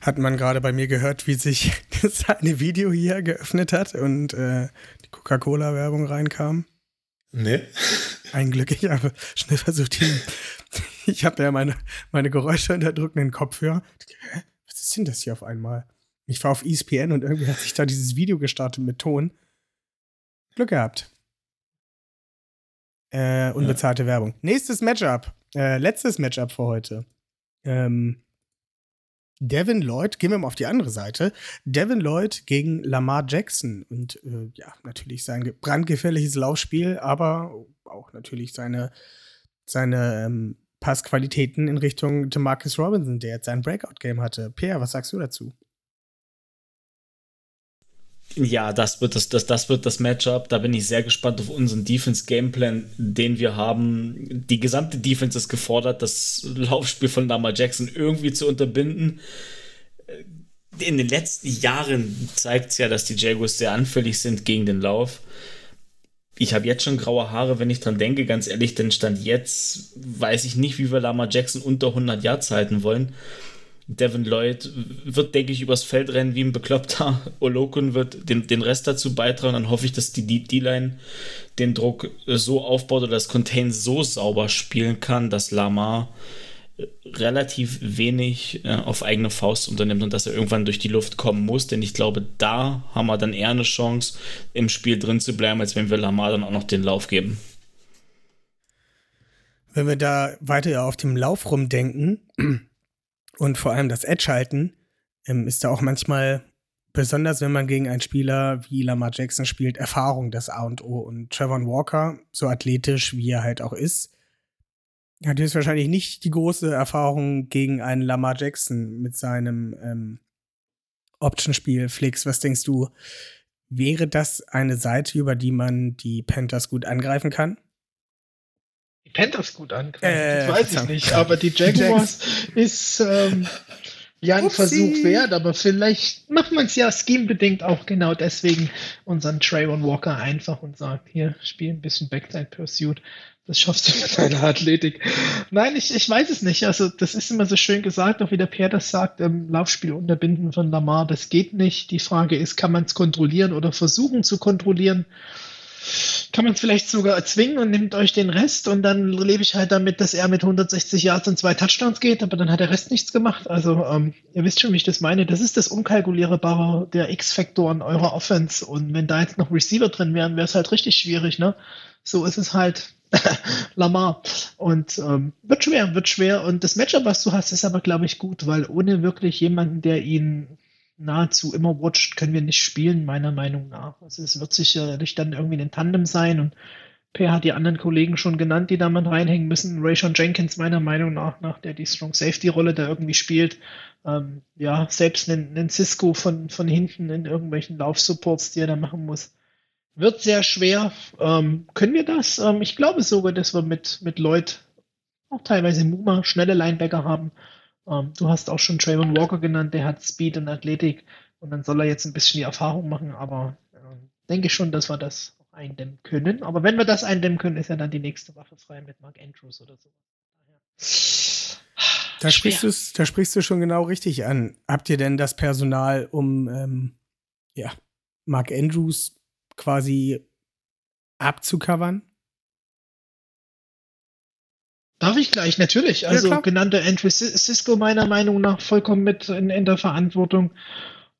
Hat man gerade bei mir gehört, wie sich (laughs) das eine Video hier geöffnet hat und äh, die Coca-Cola-Werbung reinkam? Nee. Ein Glück, ich habe schnell versucht, ihn. (laughs) Ich habe ja meine, meine Geräusche unterdrückenden Kopfhörer. Hä? Was ist denn das hier auf einmal? Ich war auf ESPN und irgendwie hat sich da dieses Video gestartet mit Ton. Glück gehabt. Äh, unbezahlte ja. Werbung. Nächstes Matchup. Äh, letztes Matchup für heute. Ähm, Devin Lloyd, gehen wir mal auf die andere Seite. Devin Lloyd gegen Lamar Jackson. Und äh, ja, natürlich sein brandgefährliches Laufspiel, aber auch natürlich seine, seine ähm, Passqualitäten in Richtung Demarcus Robinson, der jetzt sein Breakout-Game hatte. Peer, was sagst du dazu? Ja, das wird das, das, das wird das Matchup. Da bin ich sehr gespannt auf unseren Defense-Gameplan, den wir haben. Die gesamte Defense ist gefordert, das Laufspiel von Lamar Jackson irgendwie zu unterbinden. in den letzten Jahren zeigt es ja, dass die Jaguars sehr anfällig sind gegen den Lauf. Ich habe jetzt schon graue Haare, wenn ich dran denke, ganz ehrlich, denn Stand jetzt weiß ich nicht, wie wir Lama Jackson unter 100 Yards halten wollen. Devin Lloyd wird, denke ich, übers Feld rennen wie ein Bekloppter. (laughs) Olokun wird den, den Rest dazu beitragen. Dann hoffe ich, dass die D-Line den Druck so aufbaut oder das Contain so sauber spielen kann, dass Lamar relativ wenig äh, auf eigene Faust unternimmt und dass er irgendwann durch die Luft kommen muss. Denn ich glaube, da haben wir dann eher eine Chance, im Spiel drin zu bleiben, als wenn wir Lamar dann auch noch den Lauf geben. Wenn wir da weiter auf dem Lauf rumdenken (clears throat) und vor allem das Edge halten, ähm, ist da auch manchmal, besonders wenn man gegen einen Spieler wie Lamar Jackson spielt, Erfahrung das A und O. Und Trevor Walker, so athletisch wie er halt auch ist, hat jetzt wahrscheinlich nicht die große Erfahrung gegen einen Lamar Jackson mit seinem ähm, Option-Spiel. Flix, was denkst du, wäre das eine Seite, über die man die Panthers gut angreifen kann? Panthers gut angreifen, Äh, das weiß ich nicht, aber die (laughs) Jaguars ist ähm, ja ein Upsi. Versuch wert, aber vielleicht macht man es ja schemebedingt auch genau deswegen unseren Trayvon Walker einfach und sagt, hier, spiel ein bisschen Backside Pursuit. Das schaffst du mit deiner Athletik. Nein, ich, ich weiß es nicht. Also, das ist immer so schön gesagt, auch wie der Pierre das sagt, ähm, Laufspiel unterbinden von Lamar, das geht nicht. Die Frage ist, kann man es kontrollieren oder versuchen zu kontrollieren? Kann man es vielleicht sogar erzwingen und nimmt euch den Rest und dann lebe ich halt damit, dass er mit 160 Yards und zwei Touchdowns geht, aber dann hat der Rest nichts gemacht. Also, ähm, ihr wisst schon, wie ich das meine. Das ist das Unkalkulierbare der X-Faktor in eurer Offense. Und wenn da jetzt noch Receiver drin wären, wäre es halt richtig schwierig, ne? So ist es halt. (laughs) Lamar. Und ähm, wird schwer, wird schwer. Und das Matchup, was du hast, ist aber, glaube ich, gut, weil ohne wirklich jemanden, der ihn nahezu immer watcht, können wir nicht spielen, meiner Meinung nach. Also es wird sicherlich dann irgendwie ein Tandem sein und Per hat die anderen Kollegen schon genannt, die da mal reinhängen müssen. Rayshon Jenkins, meiner Meinung nach, nach der die Strong Safety Rolle da irgendwie spielt. Ähm, ja, selbst einen, einen Cisco von, von hinten in irgendwelchen Laufsupports, die er da machen muss. Wird sehr schwer. Ähm, können wir das? Ähm, ich glaube sogar, dass wir mit, mit Lloyd auch teilweise Muma schnelle Linebacker haben. Ähm, du hast auch schon Trayvon Walker genannt, der hat Speed und Athletik und dann soll er jetzt ein bisschen die Erfahrung machen, aber ähm, denke schon, dass wir das eindämmen können. Aber wenn wir das eindämmen können, ist ja dann die nächste Waffe frei mit Mark Andrews oder so. Da Schwer. sprichst, da sprichst du schon genau richtig an. Habt ihr denn das Personal, um ähm, ja, Mark Andrews quasi abzucovern? Darf ich gleich, natürlich. Also klar. genannte Andrew Cis- Cisco meiner Meinung nach vollkommen mit in, in der Verantwortung.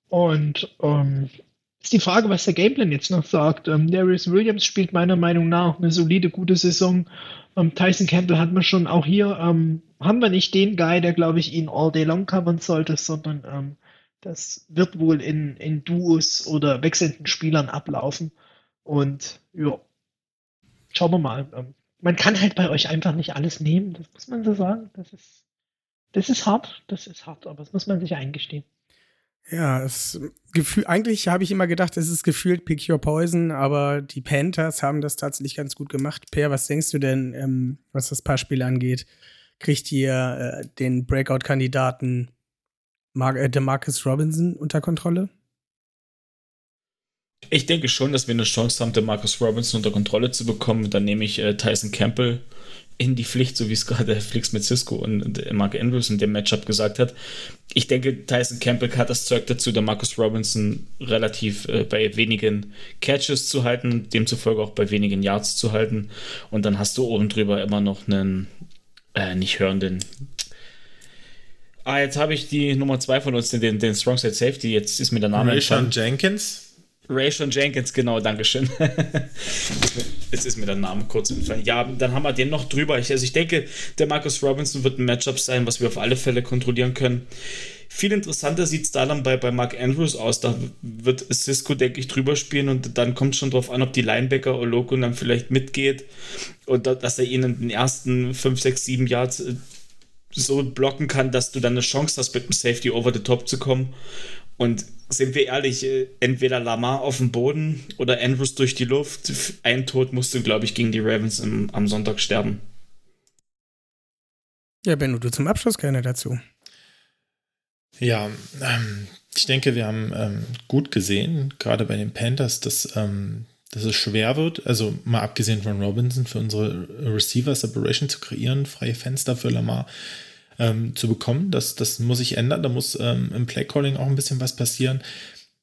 Und ähm, ist die Frage, was der Gameplan jetzt noch sagt. Ähm, Darius Williams spielt meiner Meinung nach eine solide, gute Saison. Ähm, Tyson Campbell hat man schon auch hier. Ähm, haben wir nicht den Guy, der, glaube ich, ihn all day long covern sollte, sondern ähm, das wird wohl in, in Duos oder wechselnden Spielern ablaufen. Und ja, schauen wir mal. Ähm, man kann halt bei euch einfach nicht alles nehmen, das muss man so sagen. Das ist, das ist hart, das ist hart, aber das muss man sich eingestehen. Ja, es Gefühl, eigentlich habe ich immer gedacht, es ist gefühlt Pick Your Poison, aber die Panthers haben das tatsächlich ganz gut gemacht. Per, was denkst du denn, ähm, was das Passspiel angeht? Kriegt ihr äh, den Breakout-Kandidaten Mar äh, Demarcus Robinson unter Kontrolle? Ich denke schon, dass wir eine Chance haben, den Marcus Robinson unter Kontrolle zu bekommen. Dann nehme ich äh, Tyson Campbell in die Pflicht, so wie es (laughs) gerade Flix mit Cisco und äh, Mark Andrews in dem Matchup gesagt hat. Ich denke, Tyson Campbell hat das Zeug dazu, der Marcus Robinson relativ äh, bei wenigen Catches zu halten, demzufolge auch bei wenigen Yards zu halten. Und dann hast du oben drüber immer noch einen äh, nicht hörenden. Ah, jetzt habe ich die Nummer zwei von uns, den, den Strong Side Safety. Jetzt ist mir der Name entfallen. Jenkins. Rayshon Jenkins, genau, Dankeschön. (laughs) Jetzt ist mir der Name kurz entfallen. Ja, dann haben wir den noch drüber. Ich, also ich denke, der Marcus Robinson wird ein Matchup sein, was wir auf alle Fälle kontrollieren können. Viel interessanter sieht es da dann bei, bei Mark Andrews aus. Da wird Cisco, denke ich, drüber spielen und dann kommt schon drauf an, ob die Linebacker Oloko dann vielleicht mitgeht und da, dass er ihnen in den ersten 5, 6, 7 Yards äh, so blocken kann, dass du dann eine Chance hast, mit dem Safety over the top zu kommen. Und sind wir ehrlich, äh, entweder Lamar auf dem Boden oder Andrews durch die Luft. Ein Tod musst du, glaube ich, gegen die Ravens im, am Sonntag sterben. Ja, Benno, du zum Abschluss gerne dazu. Ja, ähm, ich denke, wir haben ähm, gut gesehen, gerade bei den Panthers, dass, ähm, dass es schwer wird. Also mal abgesehen von Robinson, für unsere Receiver Separation zu kreieren, freie Fenster für Lamar ähm, zu bekommen. Das, das muss sich ändern. Da muss ähm, im Playcalling auch ein bisschen was passieren.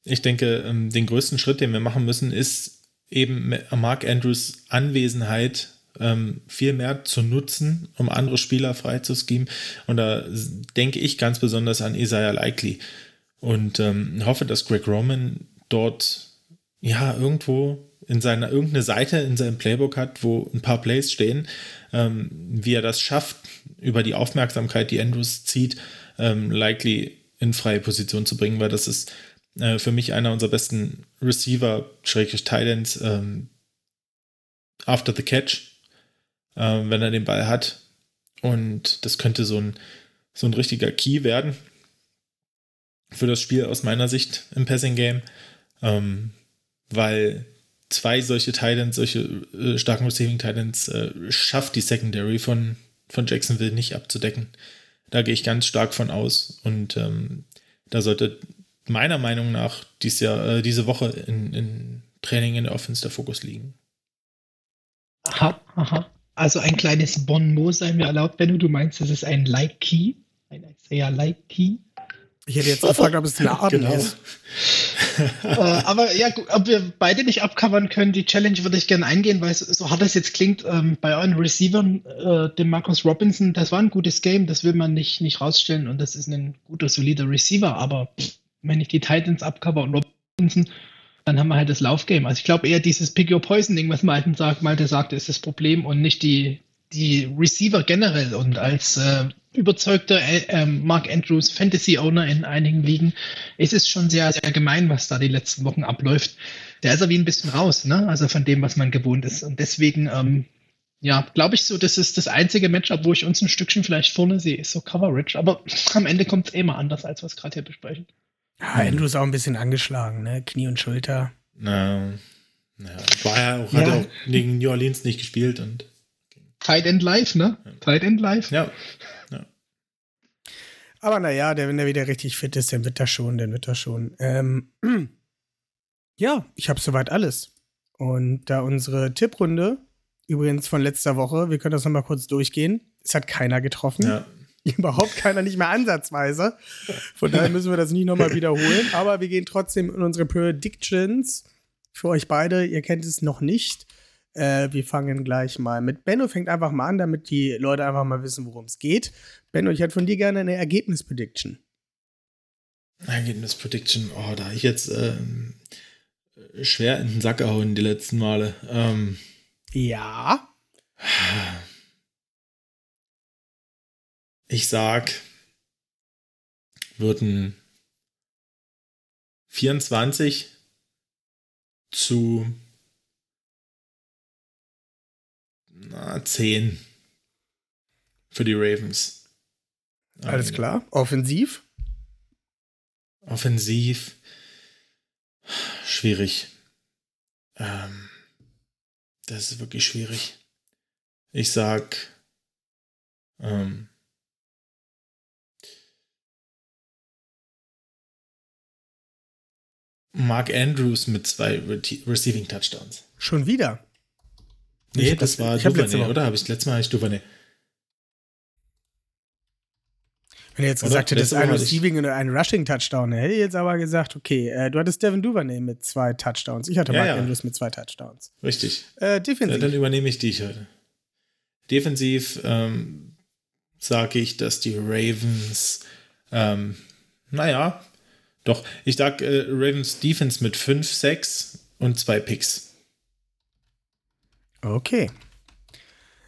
Ich denke, ähm, den größten Schritt, den wir machen müssen, ist eben Mark Andrews Anwesenheit ähm, viel mehr zu nutzen, um andere Spieler frei zu schemen. Und da denke ich ganz besonders an Isaiah Likely und ähm, hoffe, dass Greg Roman dort ja irgendwo in seiner irgendeine Seite in seinem Playbook hat, wo ein paar Plays stehen, ähm, wie er das schafft, über die Aufmerksamkeit, die Andrews zieht, ähm, likely in freie Position zu bringen, weil das ist äh, für mich einer unserer besten Receiver, Schrägstrich Titans, ähm, after the catch, äh, wenn er den Ball hat. Und das könnte so ein, so ein richtiger Key werden für das Spiel aus meiner Sicht im Passing Game, ähm, weil zwei solche Titans, solche äh, starken Receiving Titans, äh, schafft die Secondary von, von Jacksonville nicht abzudecken. Da gehe ich ganz stark von aus und ähm, da sollte meiner Meinung nach dies Jahr, äh, diese Woche in, in Training in der Offense der Fokus liegen. Aha, aha. Also ein kleines Bon Mot sei mir erlaubt, wenn du, du meinst, es ist ein Like Key, ein Isaiah Like Key. Ich hätte jetzt gefragt, ob es Laden (laughs) genau. ist. äh, aber ja, ob wir beide nicht abcovern können, die Challenge würde ich gerne eingehen, weil so hart es jetzt klingt, ähm, bei euren Receivern, äh, dem Marcus Robinson, das war ein gutes Game, das will man nicht, nicht rausstellen und das ist ein guter, solider Receiver, aber wenn ich die Titans abcover und Robinson, dann haben wir halt das Laufgame. Also ich glaube eher dieses Pick Your Poison Ding, was Malte sagt, Malte sagte, ist das Problem und nicht die, die Receiver generell und als äh, überzeugter äh, ähm, Mark Andrews Fantasy Owner in einigen Ligen ist es schon sehr, sehr gemein, was da die letzten Wochen abläuft. Der ist er wie ein bisschen raus, ne? Also von dem, was man gewohnt ist. Und deswegen, ähm, ja, glaube ich so, das ist das einzige Matchup, wo ich uns ein Stückchen vielleicht vorne sehe, ist so Coverage. Aber (laughs) am Ende kommt es eh mal anders, als wir es gerade hier besprechen. Ja, Andrews auch ein bisschen angeschlagen, ne? Knie und Schulter. Na, na war ja auch, ja. hat auch gegen New Orleans nicht gespielt und. Tight End Live, ne? Tight End Live. Ja. Aber naja, der, wenn der wieder richtig fit ist, dann wird er schon, dann wird er schon. Ähm, (clears throat) ja, ich habe soweit alles. Und da unsere Tipprunde, übrigens von letzter Woche, wir können das nochmal kurz durchgehen. Es hat keiner getroffen. Ja. (laughs) Überhaupt keiner, nicht mehr ansatzweise. Von daher müssen wir das nicht nochmal wiederholen. Aber wir gehen trotzdem in unsere Predictions. Für euch beide, ihr kennt es noch nicht. Äh, wir fangen gleich mal mit Benno, fängt einfach mal an, damit die Leute einfach mal wissen, worum es geht. Benno, ich hätte von dir gerne eine Ergebnis-Prediction. Ergebnis-Prediction, oh, da ich jetzt äh, schwer in den Sack gehauen die letzten Male. Ähm, ja. Ich sag, würden 24 zu na, 10 für die Ravens. Alles ähm, klar. Offensiv? Offensiv. Schwierig. Ähm, das ist wirklich schwierig. Ich sag. Ähm, Mark Andrews mit zwei Re Receiving Touchdowns. Schon wieder? Nee, das, das, war Duvernay, oder? Habe ich letztes Mal ich Duvernay. Wenn er jetzt oder? gesagt hättest, ein Receiving und ein Rushing-Touchdown, hätte ich jetzt aber gesagt, okay, äh, du hattest Devin Duvernay mit zwei Touchdowns. Ich hatte ja, Mark ja. Andrews mit zwei Touchdowns. Richtig. Äh, defensiv. Ja, dann übernehme ich dich heute. Defensiv ähm, sage ich, dass die Ravens, ähm, naja, doch, ich sag äh, Ravens Defense mit 5, 6 und zwei Picks. Okay.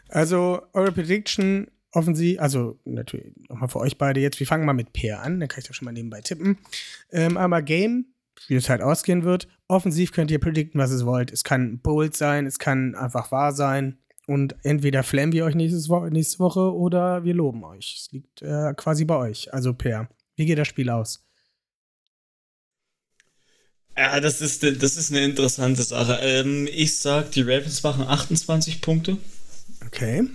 Also, eure Prediction offensiv, also natürlich nochmal für euch beide jetzt, wir fangen mal mit Peer an, dann kann ich doch schon mal nebenbei tippen. Ähm, einmal Game, wie es halt ausgehen wird. Offensiv könnt ihr predikten, was ihr wollt. Es kann bold sein, es kann einfach wahr sein. Und entweder flammen wir euch nächstes Wo nächste Woche oder wir loben euch. Es liegt äh, quasi bei euch. Also, Peer, wie geht das Spiel aus? Ja, das ist, das ist eine interessante Sache. Ähm, ich sag, die Ravens machen 28 Punkte. Okay.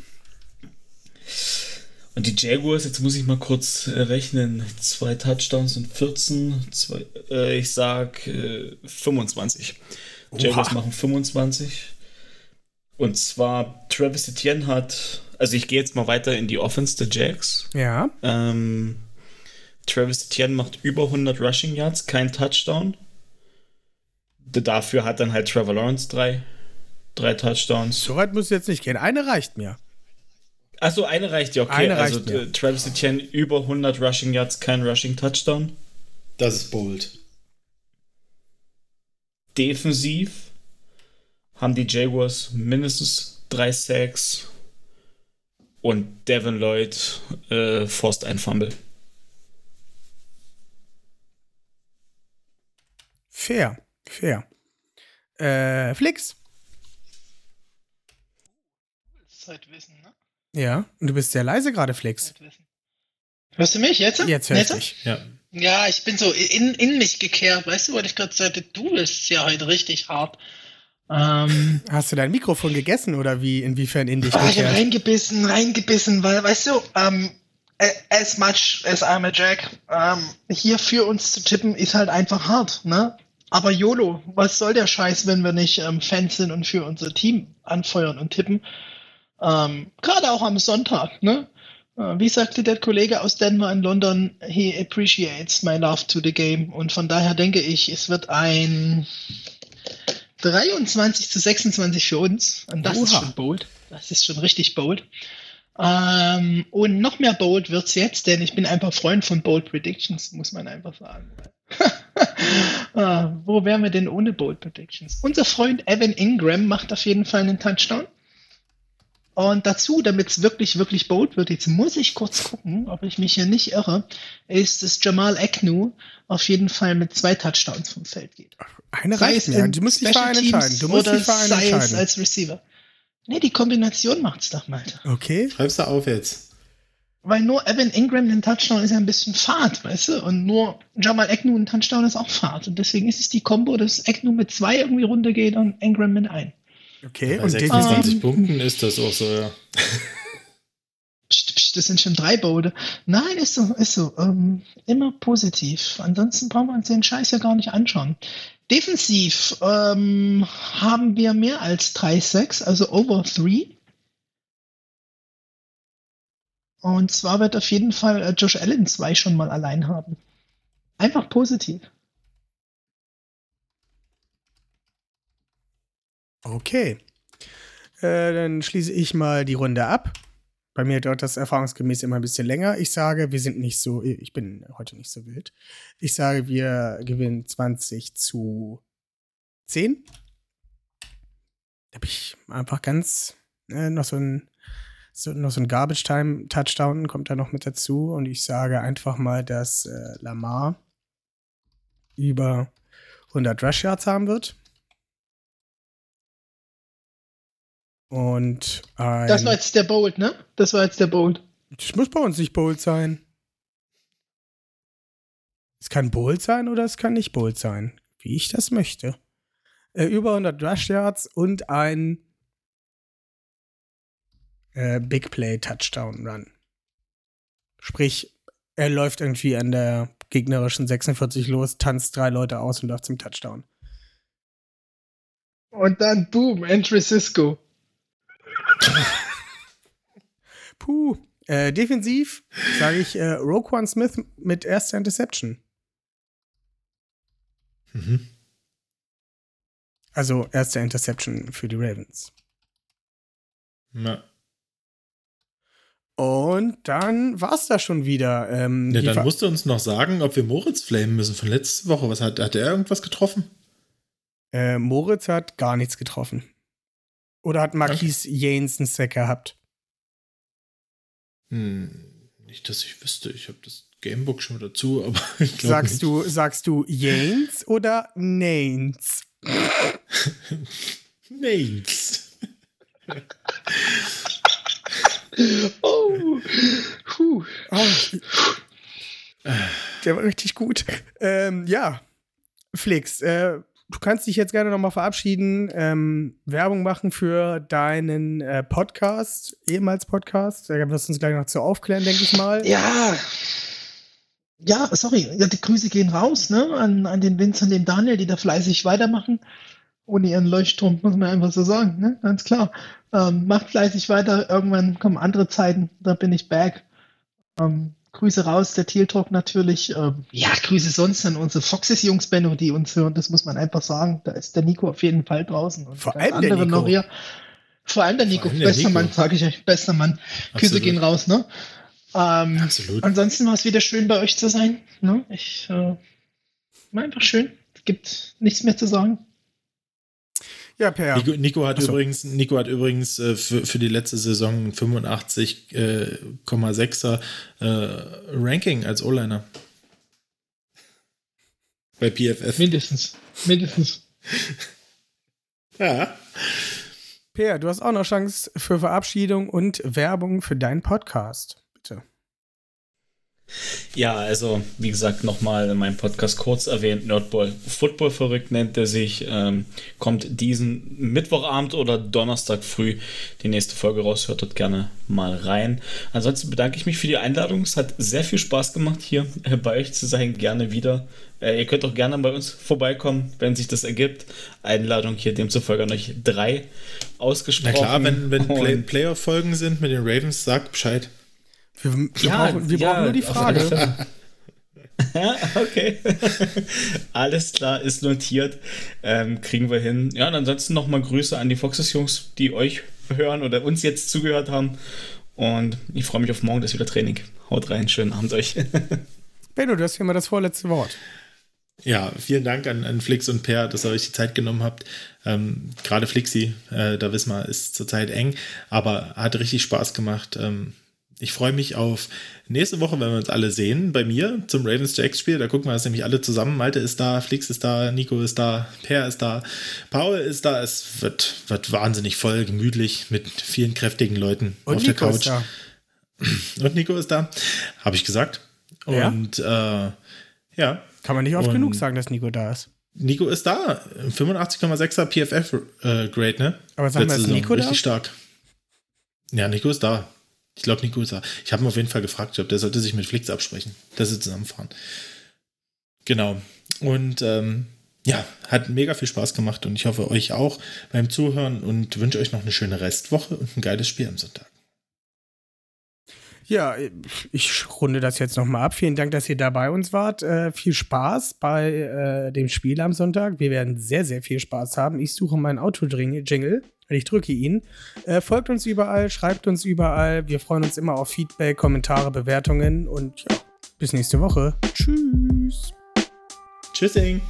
Und die Jaguars, jetzt muss ich mal kurz äh, rechnen. Zwei Touchdowns und 14. Zwei, äh, ich sag äh, 25. Oha. Jaguars machen 25. Und zwar Travis Etienne hat, also ich gehe jetzt mal weiter in die Offense der Jags. Ja. Ähm, Travis Etienne macht über 100 Rushing Yards, kein Touchdown. Dafür hat dann halt Trevor Lawrence drei, drei Touchdowns. So weit muss es jetzt nicht gehen. Eine reicht mir. Achso, eine reicht ja, okay. Eine also reicht mir. äh, Travis Etienne über 100 Rushing Yards, kein Rushing Touchdown. Das ist bold. Defensiv haben die Jaguars mindestens drei Sacks und Devin Lloyd äh, forst ein Fumble. Fair. Fair. Äh, Flix. Zeitwissen, ne? Ja. Und du bist sehr leise gerade, Flix. Zeitwissen. Hörst du mich jetzt? Jetzt hörst Jetzt? dich. Ja. Ja, ich bin so in, in mich gekehrt. Weißt du, weil ich gerade sagte, du bist ja heute richtig hart. Ähm, Hast du dein Mikrofon gegessen oder wie? Inwiefern in dich ah, ich gekehrt? reingebissen, reingebissen, weil, weißt du, ähm, as much as I'm a Jack, ähm, hier für uns zu tippen ist halt einfach hart, ne? Aber YOLO, was soll der Scheiß, wenn wir nicht ähm, Fans sind und für unser Team anfeuern und tippen? Ähm, Gerade auch am Sonntag, ne? Äh, Wie sagte der Kollege aus Denver in London, he appreciates my love to the game. Und von daher denke ich, es wird ein 23 zu 26 für uns. Und das ist Oha. schon bold. Das ist schon richtig bold. Ähm, und noch mehr bold wird's jetzt, denn ich bin einfach Freund von Bold Predictions, muss man einfach sagen. (laughs) Ah, wo wären wir denn ohne Bold Predictions? Unser Freund Evan Ingram macht auf jeden Fall einen Touchdown. Und dazu, damit es wirklich, wirklich bold wird, jetzt muss ich kurz gucken, ob ich mich hier nicht irre, ist es Jamal Agnew auf jeden Fall mit zwei Touchdowns vom Feld geht. Eine reicht es mir. Du musst dich für einen entscheiden. Du musst oder dich für einen sei es entscheiden. als Receiver. Nee, die Kombination macht's doch, Malte. Okay. Schreib's da auf jetzt. Weil nur Evan Ingram den Touchdown ist ja ein bisschen Fahrt, weißt du? Und nur Jamal Agnew ein Touchdown ist auch Fahrt. Und deswegen ist es die Kombo, dass Agnew mit zwei irgendwie runtergeht und Ingram mit ein. Okay. Bei Und 26 defensiv. Punkten ist das auch so, ja. (laughs) Psst, psst, das sind schon drei Bode. Nein, ist so, ist so. Ähm, immer positiv. Ansonsten brauchen wir uns den Scheiß ja gar nicht anschauen. Defensiv ähm, haben wir mehr als drei Sacks, also over three. Und zwar wird auf jeden Fall äh, Josh Allen zwei schon mal allein haben. Einfach positiv. Okay. Äh, dann schließe ich mal die Runde ab. Bei mir dauert das erfahrungsgemäß immer ein bisschen länger. Ich sage, wir sind nicht so, ich bin heute nicht so wild. Ich sage, wir gewinnen 20 zu 10. Da habe ich einfach ganz äh, noch so ein, so, noch so ein Garbage-Time-Touchdown kommt da noch mit dazu. Und ich sage einfach mal, dass äh, Lamar über 100 Rush Yards haben wird. Und ein, Das war jetzt der Bold, ne? Das war jetzt der Bold. das muss bei uns nicht bold sein. Es kann bold sein oder es kann nicht bold sein, wie ich das möchte. Äh, über 100 Rush Yards und ein äh, Big Play Touchdown Run. Sprich, er läuft irgendwie an der gegnerischen 46 los, tanzt drei Leute aus und läuft zum Touchdown. Und dann boom, Entry Cisco. Puh. Äh, defensiv sage ich äh, Roquan Smith mit erster Interception. Mhm. Also erste Interception für die Ravens. Ja. Und dann war's da schon wieder. Ähm, Ja, dann musst du uns noch sagen, ob wir Moritz flamen müssen von letzte Woche. Was hat, hat er irgendwas getroffen? äh, Moritz hat gar nichts getroffen. Oder hat Marquise Janes einen Sack gehabt? Hm, nicht, dass ich wüsste. Ich habe das Gamebook schon dazu, (laughs) aber ich glaube Sagst du, sagst du Janes oder Nanes? (laughs) Names. (laughs) Oh, puh. Oh, der war richtig gut. Ähm, ja, Flix, äh, du kannst dich jetzt gerne nochmal verabschieden, ähm, Werbung machen für deinen äh, Podcast, ehemals Podcast. Da wirst du uns gleich noch zu aufklären, denke ich mal. Ja. Ja, sorry. Ja, die Grüße gehen raus, ne? An, an den Vince und den Daniel, die da fleißig weitermachen. Ohne ihren Leuchtturm, muss man einfach so sagen, ne? Ganz klar. Ähm, macht fleißig weiter. Irgendwann kommen andere Zeiten, da bin ich back. Ähm, Grüße raus, der Teal Talk natürlich. Ähm, ja, Grüße sonst an unsere Foxes-Jungs, Benno, die uns hören. Das muss man einfach sagen. Da ist der Nico auf jeden Fall draußen. Und Vor allem der andere Nico. Noch hier. Vor allem der Nico. allem der bester Nico. Mann, sage ich euch. Bester Mann. Küsse Absolut. gehen raus, ne? Ähm, Absolut. Ansonsten war es wieder schön bei euch zu sein. Ne? Ich äh, war einfach schön. Es gibt nichts mehr zu sagen. Ja, Per. Nico, Nico hat Achso. übrigens, Nico hat übrigens äh, für, für die letzte Saison 85,6er äh, Ranking als O-Liner. Bei PFF. Mindestens. Mindestens. (laughs) Ja. Per, du hast auch noch Chance für Verabschiedung und Werbung für deinen Podcast. Ja, also wie gesagt, nochmal in meinem Podcast kurz erwähnt, Nerdball Football verrückt nennt er sich. Ähm, kommt diesen Mittwochabend oder Donnerstag früh die nächste Folge raus. Hört dort gerne mal rein. Ansonsten bedanke ich mich für die Einladung. Es hat sehr viel Spaß gemacht, hier (laughs) bei euch zu sein. Gerne wieder. Äh, ihr könnt auch gerne bei uns vorbeikommen, wenn sich das ergibt. Einladung hier demzufolge an euch drei Na ausgesprochen. klar, wenn, wenn Play Playoff-Folgen sind mit den Ravens, sagt Bescheid. Wir, wir, Ja, brauchen, wir ja, brauchen nur die Frage. Fälle. (laughs) Ja, okay. (laughs) Alles klar, ist notiert. Ähm, kriegen wir hin. Ja, und ansonsten nochmal Grüße an die Foxes-Jungs, die euch hören oder uns jetzt zugehört haben. Und ich freue mich auf morgen, das ist wieder Training. Haut rein, schönen Abend euch. (laughs) Benno, du hast hier mal das vorletzte Wort. Ja, vielen Dank an, an Flix und Per, dass ihr euch die Zeit genommen habt. Ähm, Gerade Flixi, äh, da wissen wir, ist zurzeit eng, aber hat richtig Spaß gemacht. Ähm, ich freue mich auf nächste Woche, wenn wir uns alle sehen, bei mir zum Ravens Jacks Spiel. Da gucken wir uns nämlich alle zusammen. Malte ist da, Flix ist da, Nico ist da, Per ist da, Paul ist da. Es wird, wird wahnsinnig voll, gemütlich mit vielen kräftigen Leuten Und auf Nico der Couch. ist da. (clears throat) Und Nico ist da, habe ich gesagt. Ja? Und äh, ja, Kann man nicht oft Und- genug sagen, dass Nico da ist. Nico ist da. 85,6er PFF-Grade, ne? Aber sag mal, Letzte ist Saison. Nico da? Richtig stark. Ja, Nico ist da. Ich glaube, ist da. Ich habe ihn auf jeden Fall gefragt. Glaube, der sollte sich mit Flix absprechen, dass sie zusammenfahren. Genau. Und ähm, ja, hat mega viel Spaß gemacht und ich hoffe euch auch beim Zuhören und wünsche euch noch eine schöne Restwoche und ein geiles Spiel am Sonntag. Ja, ich runde das jetzt nochmal ab. Vielen Dank, dass ihr da bei uns wart. Äh, viel Spaß bei äh, dem Spiel am Sonntag. Wir werden sehr, sehr viel Spaß haben. Ich suche meinen Auto-Jingle. Ich drücke ihn. Äh, folgt uns überall, schreibt uns überall. Wir freuen uns immer auf Feedback, Kommentare, Bewertungen und ja, bis nächste Woche. Tschüss. Tschüssing!